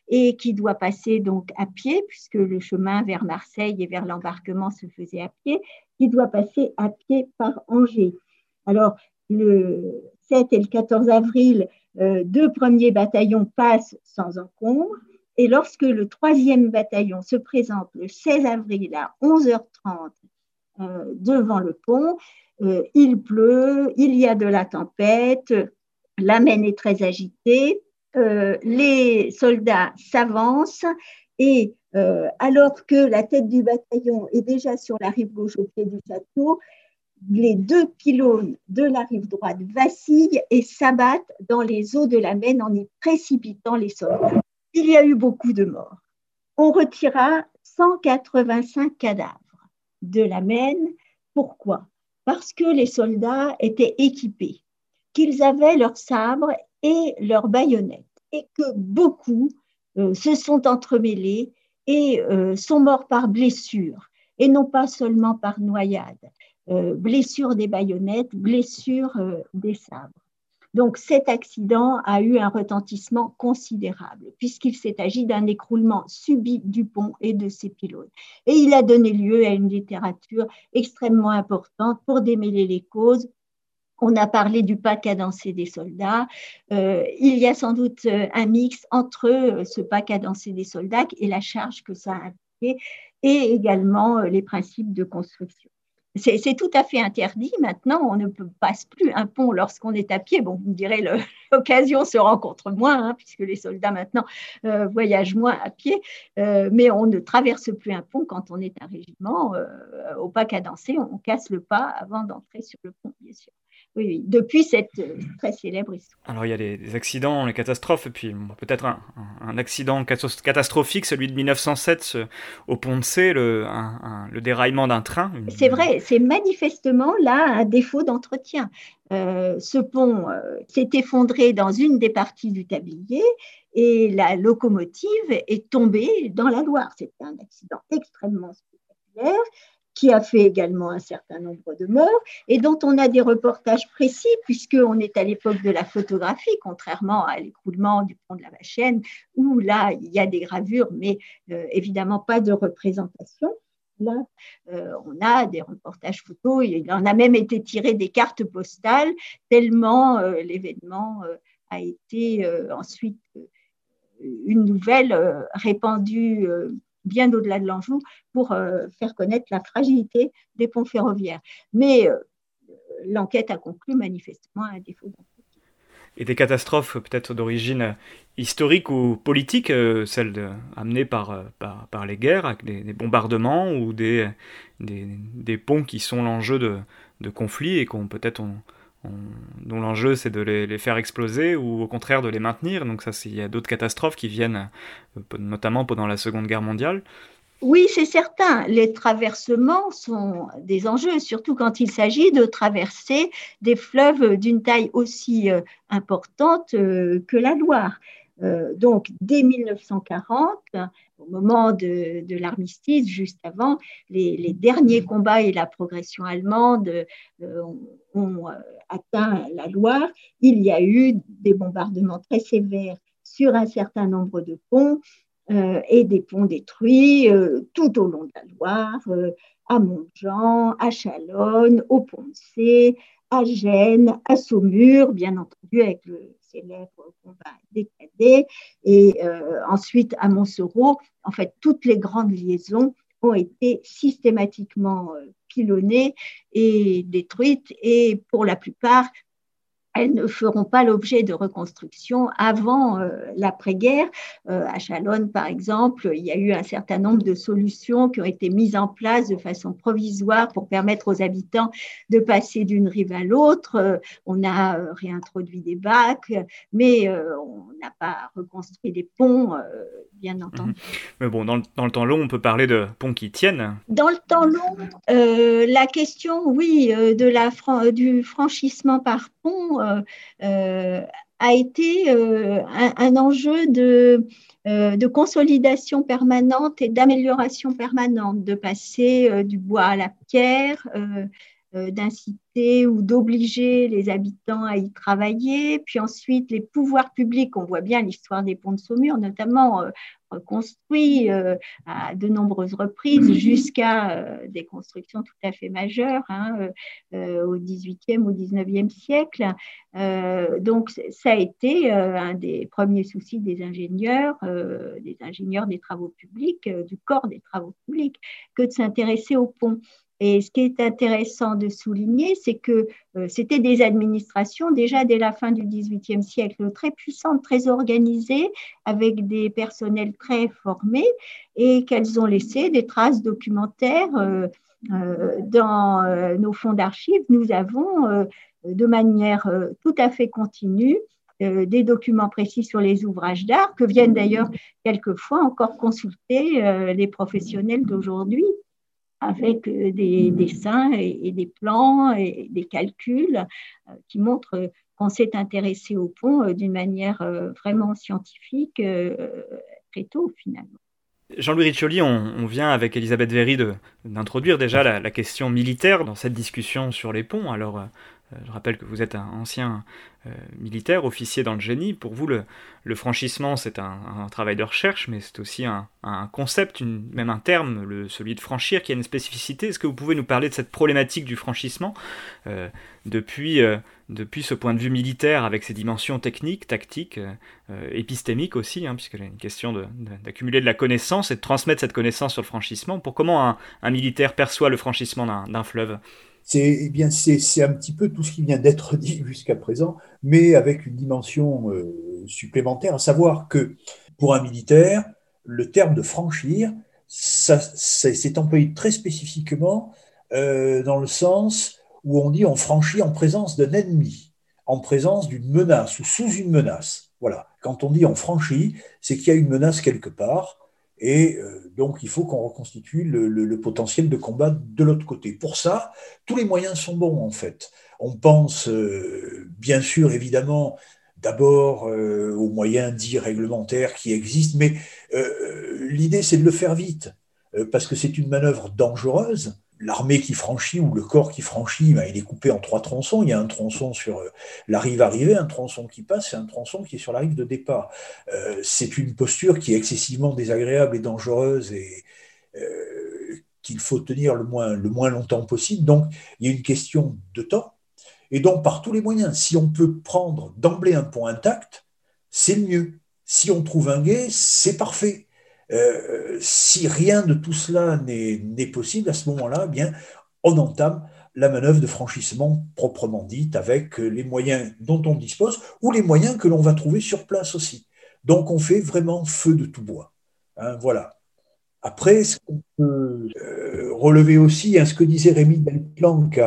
et qui doit passer donc à pied, puisque le chemin vers Marseille et vers l'embarquement se faisait à pied, qui doit passer à pied par Angers. Alors, le 7 et le 14 avril, euh, deux premiers bataillons passent sans encombre. Et lorsque le troisième bataillon se présente le 16 avril à 11h30 euh, devant le pont, euh, il pleut, il y a de la tempête, la Maine est très agitée, les soldats s'avancent et alors que la tête du bataillon est déjà sur la rive gauche au pied du château, les deux pylônes de la rive droite vacillent et s'abattent dans les eaux de la Maine en y précipitant les soldats. Il y a eu beaucoup de morts. On retira 185 cadavres de la Maine. Pourquoi? Parce que les soldats étaient équipés, qu'ils avaient leurs sabres et leurs baïonnettes, et que beaucoup euh, se sont entremêlés et euh, sont morts par blessure, et non pas seulement par noyade. Euh, blessure des baïonnettes, blessure euh, des sabres. Donc cet accident a eu un retentissement considérable puisqu'il s'est agi d'un écroulement subi du pont et de ses pylônes. Et il a donné lieu à une littérature extrêmement importante pour démêler les causes. On a parlé du pas cadencé des soldats. Euh, il y a sans doute un mix entre ce pas cadencé des soldats et la charge que ça a impliqué et également les principes de construction. C'est tout à fait interdit. Maintenant, on ne passe plus un pont lorsqu'on est à pied. Bon, vous me direz, l'occasion se rencontre moins, hein, puisque les soldats maintenant euh, voyagent moins à pied, euh, mais on ne traverse plus un pont quand on est un régiment. Euh, au pas cadencé, on casse le pas avant d'entrer sur le pont, bien sûr oui, depuis cette euh, très célèbre histoire. Alors il y a des, accidents, les catastrophes, et puis peut-être un, accident catastrophique, celui de 1907 au pont de C, le, le déraillement d'un train. C'est vrai, c'est manifestement là un défaut d'entretien. Euh, ce pont euh, s'est effondré dans une des parties du tablier et la locomotive est tombée dans la Loire. C'était un accident extrêmement spectaculaire qui a fait également un certain nombre de morts et dont on a des reportages précis puisqu'on est à l'époque de la photographie, contrairement à l'écroulement du pont de la Vachaine, où là, il y a des gravures, mais euh, évidemment pas de représentation. Là, euh, on a des reportages photos, il en a même été tiré des cartes postales, tellement euh, l'événement a été ensuite une nouvelle répandue bien au-delà de l'Anjou, pour euh, faire connaître la fragilité des ponts ferroviaires. Mais euh, l'enquête a conclu manifestement un défaut. Et des catastrophes peut-être d'origine historique ou politique, euh, celles amenées par, par, les guerres, avec des, bombardements ou des, des, ponts qui sont l'enjeu de, de conflits et qu'on peut-être dont l'enjeu c'est de les, faire exploser ou au contraire de les maintenir. Donc ça, il y a d'autres catastrophes qui viennent, euh, notamment pendant la Seconde Guerre mondiale. Oui, c'est certain. Les traversements sont des enjeux, surtout quand il s'agit de traverser des fleuves d'une taille aussi euh, importante euh, que la Loire. donc, dès 1940, au moment de, l'armistice, juste avant, les, derniers combats et la progression allemande ont atteint la Loire, il y a eu des bombardements très sévères sur un certain nombre de ponts. et des ponts détruits tout au long de la Loire, à Montjean, à Chalonne, au Pont-de-C, à Gênes, à Saumur, bien entendu avec le célèbre combat des cadets, et ensuite à Montsoreau. En fait, toutes les grandes liaisons ont été systématiquement pilonnées et détruites, et pour la plupart elles ne feront pas l'objet de reconstruction avant euh, l'après-guerre. Euh, à Chalonne, par exemple, il y a eu un certain nombre de solutions qui ont été mises en place de façon provisoire pour permettre aux habitants de passer d'une rive à l'autre. Euh, on a réintroduit des bacs, mais on n'a pas reconstruit des ponts, bien mhm. entendu. Mais bon, dans le, temps long, on peut parler de ponts qui tiennent. Dans le temps long, la question, oui, de la, du franchissement par pont euh, euh, a été euh, un, enjeu de, de, consolidation permanente et d'amélioration permanente, de passer du bois à la pierre, d'inciter ou d'obliger les habitants à y travailler, puis ensuite les pouvoirs publics, on voit bien l'histoire des ponts de Saumur, notamment reconstruit euh, à de nombreuses reprises jusqu'à euh, des constructions tout à fait majeures hein, euh, au XVIIIe ou XIXe siècle. donc, ça a été un des premiers soucis des ingénieurs, des ingénieurs des travaux publics, du corps des travaux publics, que de s'intéresser aux ponts. Et ce qui est intéressant de souligner, c'est que euh, c'était des administrations déjà dès la fin du XVIIIe siècle très puissantes, très organisées, avec des personnels très formés, et qu'elles ont laissé des traces documentaires. Euh, euh, dans nos fonds d'archives, nous avons de manière tout à fait continue des documents précis sur les ouvrages d'art que viennent d'ailleurs quelquefois encore consulter les professionnels d'aujourd'hui avec euh, des dessins et, des plans et des calculs euh, qui montrent qu'on s'est intéressé au pont euh, d'une manière vraiment scientifique très tôt finalement. Jean-Louis Riccioli, on, vient avec Elisabeth Véry d'introduire déjà la, la, question militaire dans cette discussion sur les ponts. Alors, je rappelle que vous êtes un ancien euh, militaire, officier dans le génie. Pour vous, le, franchissement, c'est un, travail de recherche, mais c'est aussi un, concept, même un terme, le, celui de franchir, qui a une spécificité. Est-ce que vous pouvez nous parler de cette problématique du franchissement euh, depuis, euh, depuis ce point de vue militaire, avec ses dimensions techniques, tactiques, épistémiques aussi, hein, puisqu'il y a une question d'accumuler de, la connaissance et de transmettre cette connaissance sur le franchissement. Pour comment un militaire perçoit le franchissement d'un fleuve? C'est eh bien c'est un petit peu tout ce qui vient d'être dit jusqu'à présent, mais avec une dimension euh, supplémentaire, à savoir que pour un militaire, le terme de franchir, c'est employé très spécifiquement euh, dans le sens où on dit on franchit en présence d'un ennemi, en présence d'une menace ou sous une menace. Voilà. Quand on dit on franchit, c'est qu'il y a une menace quelque part. Et euh, donc, il faut qu'on reconstitue le, potentiel de combat de l'autre côté. Pour ça, tous les moyens sont bons, en fait. On pense, euh, bien sûr, évidemment, d'abord euh, aux moyens dits réglementaires qui existent, mais l'idée, c'est de le faire vite, parce que c'est une manœuvre dangereuse l'armée qui franchit ou le corps qui franchit, ben, il est coupé en trois tronçons. Il y a un tronçon sur euh, la rive arrivée, un tronçon qui passe et un tronçon qui est sur la rive de départ. Euh, c'est une posture qui est excessivement désagréable et dangereuse et euh, qu'il faut tenir le moins, le moins longtemps possible. Donc, il y a une question de temps. Et donc, par tous les moyens, si on peut prendre d'emblée un pont intact, c'est mieux. Si on trouve un guet, c'est parfait. Euh, si rien de tout cela n'est possible, à ce moment-là, eh bien, on entame la manœuvre de franchissement proprement dite avec les moyens dont on dispose ou les moyens que l'on va trouver sur place aussi. Donc on fait vraiment feu de tout bois. Hein, voilà. Après, ce qu'on peut euh, relever aussi, hein, ce que disait Rémi Delplanque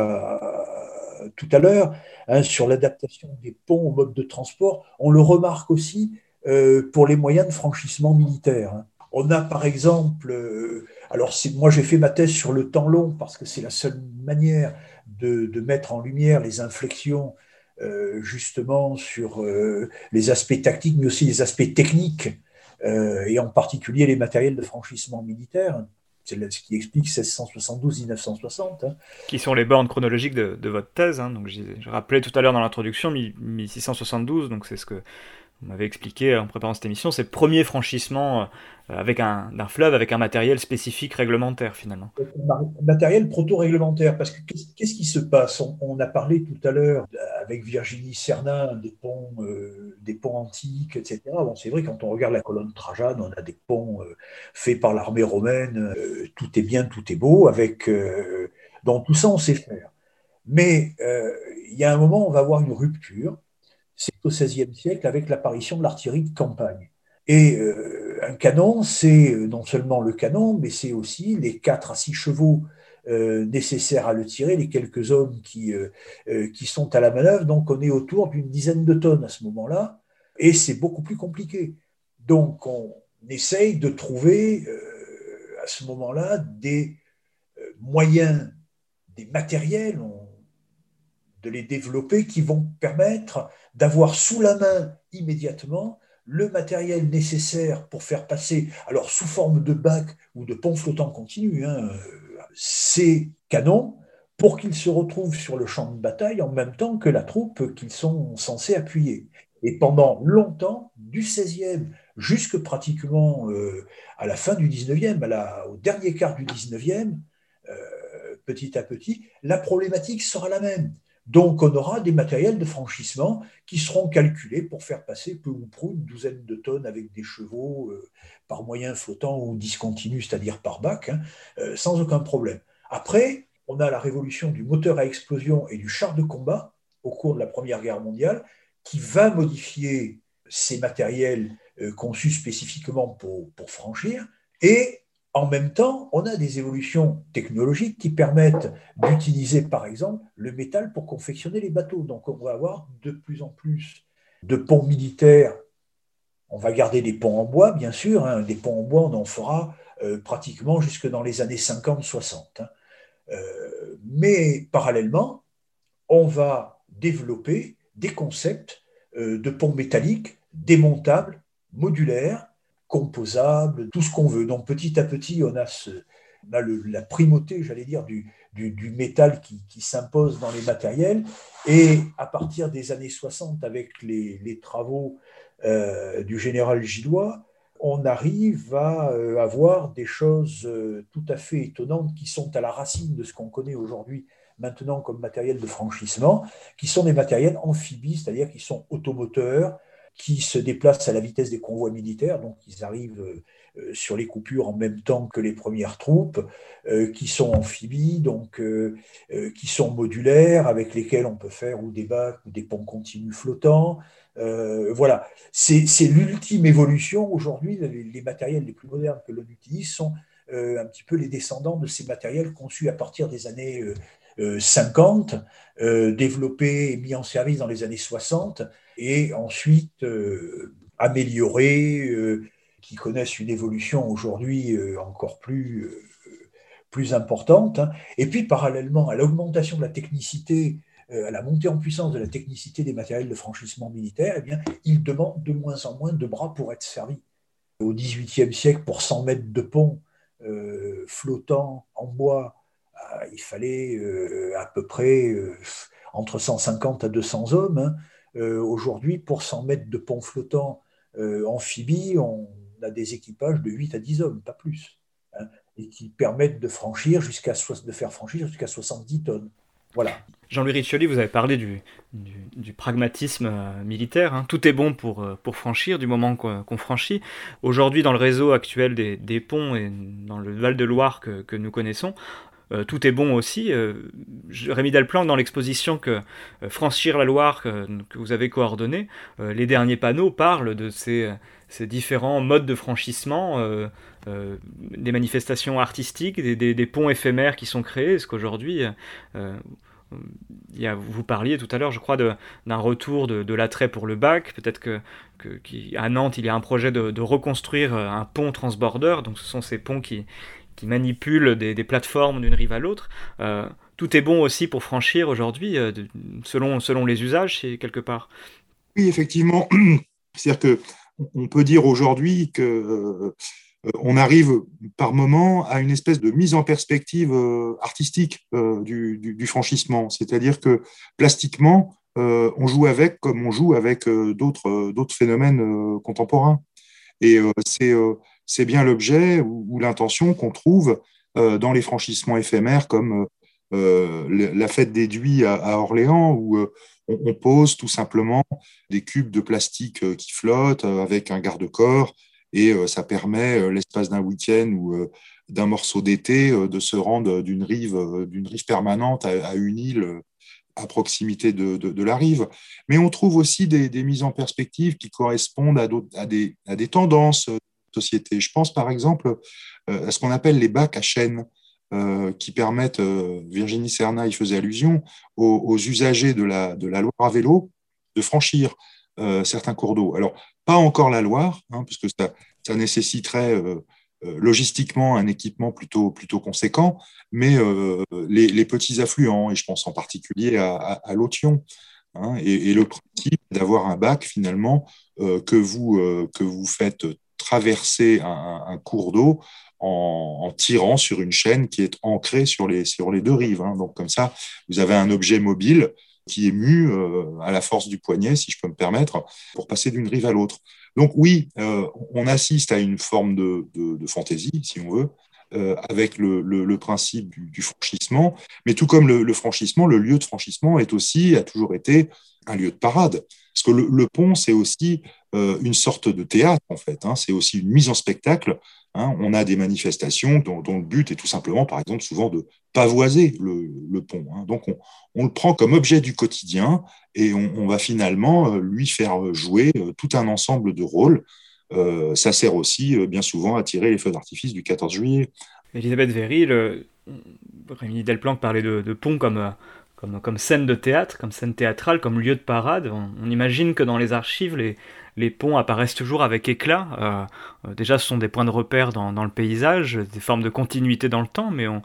tout à l'heure hein, sur l'adaptation des ponts au mode de transport, on le remarque aussi euh, pour les moyens de franchissement militaire. On a par exemple, euh, alors moi j'ai fait ma thèse sur le temps long parce que c'est la seule manière de, mettre en lumière les inflexions euh, justement sur euh, les aspects tactiques mais aussi les aspects techniques et en particulier les matériels de franchissement militaire. C'est ce qui explique 1672-1960. Hein. Qui sont les bornes chronologiques de, votre thèse. Hein. Donc, je, rappelais tout à l'heure dans l'introduction 1672, donc c'est ce que vous m'avez expliqué en préparant cette émission, ces premiers franchissements avec un, d'un fleuve avec un matériel spécifique réglementaire finalement. Matériel proto-réglementaire, parce que qu'est-ce qui se passe? On, a parlé tout à l'heure avec Virginie Cernin des ponts, euh, des ponts antiques, etc. Bon, c'est vrai, quand on regarde la colonne Trajane, on a des ponts euh, faits par l'armée romaine, euh, tout est bien, tout est beau, avec, donc tout ça on sait faire. Mais il y a un moment, on va avoir une rupture, c'est au XVIe siècle avec l'apparition de l'artillerie de campagne. Et euh, un canon, c'est euh, non seulement le canon, mais c'est aussi les 4 à 6 chevaux euh, nécessaires à le tirer, les quelques hommes qui, qui sont à la manœuvre. Donc on est autour d'une dizaine de tonnes à ce moment-là, et c'est beaucoup plus compliqué. Donc on essaye de trouver à ce moment-là des moyens, des matériels, de les développer qui vont permettre d'avoir sous la main immédiatement le matériel nécessaire pour faire passer, alors sous forme de bac ou de pont flottant continu, hein, ces canons pour qu'ils se retrouvent sur le champ de bataille en même temps que la troupe qu'ils sont censés appuyer. Et pendant longtemps, du 16e jusque pratiquement euh, à la fin du 19e, au dernier quart du 19e, euh, petit à petit, la problématique sera la même. Donc, on aura des matériels de franchissement qui seront calculés pour faire passer peu ou prou une douzaine de tonnes avec des chevaux euh, par moyen flottant ou discontinu, c'est-à-dire par bac, hein, euh, sans aucun problème. Après, on a la révolution du moteur à explosion et du char de combat au cours de la Première Guerre mondiale qui va modifier ces matériels euh, conçus spécifiquement pour, pour franchir et en même temps, on a des évolutions technologiques qui permettent d'utiliser, par exemple, le métal pour confectionner les bateaux. Donc, on va avoir de plus en plus de ponts militaires. On va garder des ponts en bois, bien sûr. Hein. Des ponts en bois, on en fera euh, pratiquement jusque dans les années 50-60. Hein. Euh, mais parallèlement, on va développer des concepts euh, de ponts métalliques démontables, modulaires, composable, tout ce qu'on veut. Donc petit à petit, on a, ce, la primauté, j'allais dire, du, du, métal qui, qui s'impose dans les matériels. Et à partir des années 60, avec les, les travaux euh, du général Gillois, on arrive à euh, avoir des choses euh, tout à fait étonnantes qui sont à la racine de ce qu'on connaît aujourd'hui maintenant comme matériel de franchissement, qui sont des matériels amphibies, c'est-à-dire qui sont automoteurs, qui se déplacent à la vitesse des convois militaires, donc ils arrivent euh, sur les coupures en même temps que les premières troupes, euh, qui sont amphibies, donc euh, qui sont modulaires, avec lesquels on peut faire ou des bacs ou des ponts continus flottants. voilà, c'est l'ultime évolution. Aujourd'hui, les, matériels les plus modernes que l'on utilise sont un petit peu les descendants de ces matériels conçus à partir des années 50, développés et mis en service dans les années 60, et ensuite euh, améliorés, euh, qui connaissent une évolution aujourd'hui euh, encore plus, plus importante. Hein. Et puis parallèlement à l'augmentation de la technicité, à la montée en puissance de la technicité des matériels de franchissement militaire, eh bien, ils demandent de moins en moins de bras pour être servis. Au XVIIIe siècle, pour 100 mètres de pont flottant en bois, il fallait à peu près entre 150 à 200 hommes. Hein. Euh, aujourd'hui, pour 100 mètres de pont flottant euh, amphibie, on a des équipages de 8 à 10 hommes, pas plus, hein, et qui permettent de franchir de faire franchir jusqu'à 70 tonnes. Voilà. Jean-Louis Riccioli, vous avez parlé du, pragmatisme euh, militaire. Hein. Tout est bon pour, pour franchir du moment qu'on franchit. Aujourd'hui, dans le réseau actuel des, des, ponts et dans le Val-de-Loire que, que, nous connaissons, euh, tout est bon aussi. Euh, Rémi Delplanque, dans l'exposition que euh, Franchir la Loire, que, vous avez coordonné, les derniers panneaux parlent de ces, différents modes de franchissement, des manifestations artistiques, des, ponts éphémères qui sont créés. Est-ce qu'aujourd'hui, vous parliez tout à l'heure, je crois, d'un retour de, l'attrait pour le bac. Peut-être que, qu'à Nantes, il y a un projet de, de, reconstruire un pont transborder. Donc, ce sont ces ponts qui, qui manipulent des, plateformes d'une rive à l'autre. Euh, tout est bon aussi pour franchir aujourd'hui, euh, selon, selon les usages, c'est quelque part. Oui, effectivement. C'est-à-dire que on peut dire aujourd'hui que euh, on arrive par moment à une espèce de mise en perspective artistique du, du, franchissement. C'est-à-dire que plastiquement, on joue avec comme on joue avec d'autres phénomènes contemporains. Et c'est c'est bien l'objet ou, l'intention qu'on trouve dans les franchissements éphémères comme la fête des Duits à, Orléans, où on, pose tout simplement des cubes de plastique qui flottent avec un garde-corps et ça permet, l'espace d'un week-end ou d'un morceau d'été, de se rendre d'une rive, d'une rive permanente à, une île à proximité de, la rive. Mais on trouve aussi des, mises en perspective qui correspondent à, des, tendances Je pense par exemple à ce qu'on appelle les bacs à chaîne. qui permettent, Virginie Serna y faisait allusion, aux, usagers de la, Loire à vélo de franchir certains cours d'eau. Alors, pas encore la Loire, hein, parce que ça, nécessiterait euh, logistiquement un équipement plutôt, conséquent, mais euh, les, petits affluents, et je pense en particulier à, l'Othion, hein, et, le principe d'avoir un bac finalement euh, que, vous, que vous faites traverser un, cours d'eau en, tirant sur une chaîne qui est ancrée sur les, deux rives. Hein. Donc comme ça, vous avez un objet mobile qui est mu à la force du poignet, si je peux me permettre, pour passer d'une rive à l'autre. Donc oui, euh, on assiste à une forme de, fantaisie, si on veut, euh, avec le, principe du, franchissement. Mais tout comme le, franchissement, le lieu de franchissement est aussi, a toujours été un lieu de parade. Parce que le, pont, c'est aussi euh, une sorte de théâtre, en fait. Hein. c'est aussi une mise en spectacle Hein, on a des manifestations dont, le but est tout simplement, par exemple, souvent de pavoiser le, pont. Hein. Donc, on, le prend comme objet du quotidien et on, va finalement euh, lui faire jouer tout un ensemble de rôles. Euh, ça sert aussi bien souvent à tirer les feux d'artifice du 14 juillet. Elisabeth Véry, Rémi Delplanque parlait de, pont comme, comme, scène de théâtre, comme scène théâtrale, comme lieu de parade. on imagine que dans les archives, les, les ponts apparaissent toujours avec éclat. Euh, euh, déjà, ce sont des points de repère dans, le paysage, des formes de continuité dans le temps, mais on,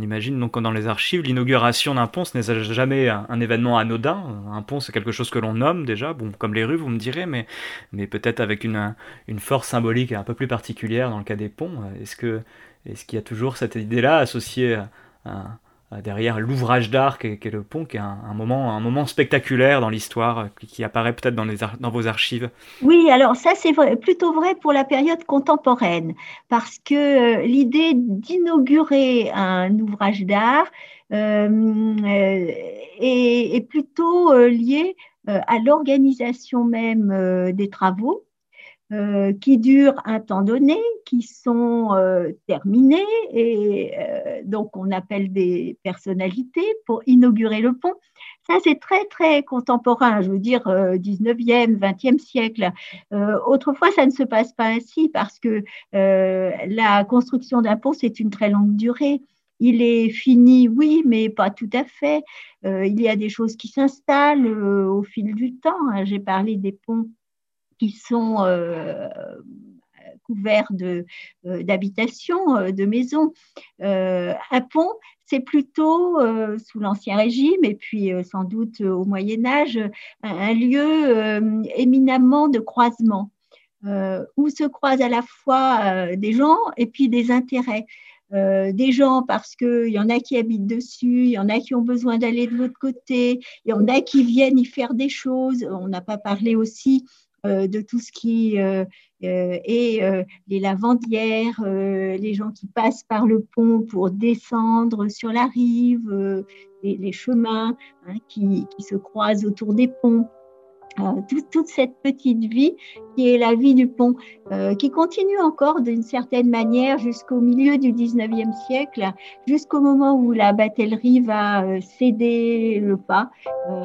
imagine donc dans les archives, l'inauguration d'un pont, ce n'est jamais un, événement anodin. Un pont, c'est quelque chose que l'on nomme déjà, bon, comme les rues, vous me direz, mais, mais peut-être avec une, une force symbolique un peu plus particulière dans le cas des ponts. Est-ce est-ce qu'il y a toujours cette idée-là associée à, euh, derrière l'ouvrage d'art qu'est, le pont, qui est un, moment, un moment spectaculaire dans l'histoire, euh, qui, apparaît peut-être dans, dans vos archives. Oui, alors ça c'est plutôt vrai pour la période contemporaine, parce que euh, l'idée d'inaugurer un ouvrage d'art est, plutôt liée à l'organisation même des travaux euh, qui durent un temps donné, qui sont euh, terminés, et euh, donc on appelle des personnalités pour inaugurer le pont. Ça, c'est très, très contemporain, je veux dire 19e, 20e siècle. autrefois, ça ne se passe pas ainsi parce que la construction d'un pont, c'est une très longue durée. Il est fini, oui, mais pas tout à fait. il y a des choses qui s'installent au fil du temps. Hein. J'ai parlé des ponts sont euh, couverts euh, d'habitations, euh, de maisons. un pont, c'est plutôt sous l'Ancien Régime et puis sans doute au Moyen Âge, un, lieu éminemment de croisement, où se croisent à la fois des gens et puis des intérêts. des gens parce qu'il y en a qui habitent dessus, il y en a qui ont besoin d'aller de l'autre côté, il y en a qui viennent y faire des choses. On n'a pas parlé aussi de tout ce qui euh, euh, est les lavandières, les gens qui passent par le pont pour descendre sur la rive, les, chemins hein, qui, se croisent autour des ponts. Toute cette petite vie qui est la vie du pont, qui continue encore d'une certaine manière jusqu'au milieu du 19e siècle, jusqu'au moment où la batellerie va céder le pas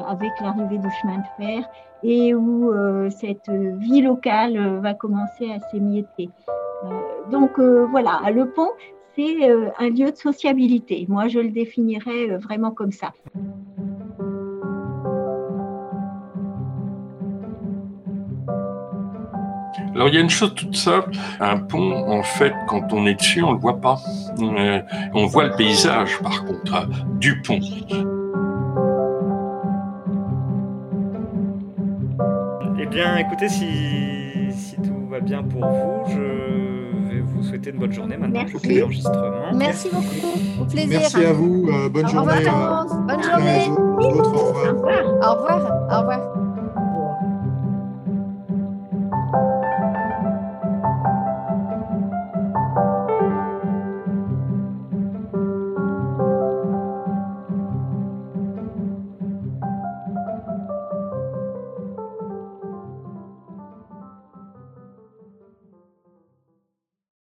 avec l'arrivée du chemin de fer et où euh, cette vie locale euh, va commencer à s'émietter. Euh, donc voilà, le pont, c'est un lieu de sociabilité. Moi, je le définirais vraiment comme ça. Alors il y a une chose toute simple, un pont, en fait, quand on est dessus, on ne le voit pas. On voit le paysage, par contre, du pont. bien, écoutez, si, si, tout va bien pour vous, je vais vous souhaiter une bonne journée maintenant. Merci. l'enregistrement. Merci beaucoup. Au plaisir. Merci à vous. Euh, bonne au journée. Revoir, Bonne journée. Au revoir. Au revoir. Au revoir.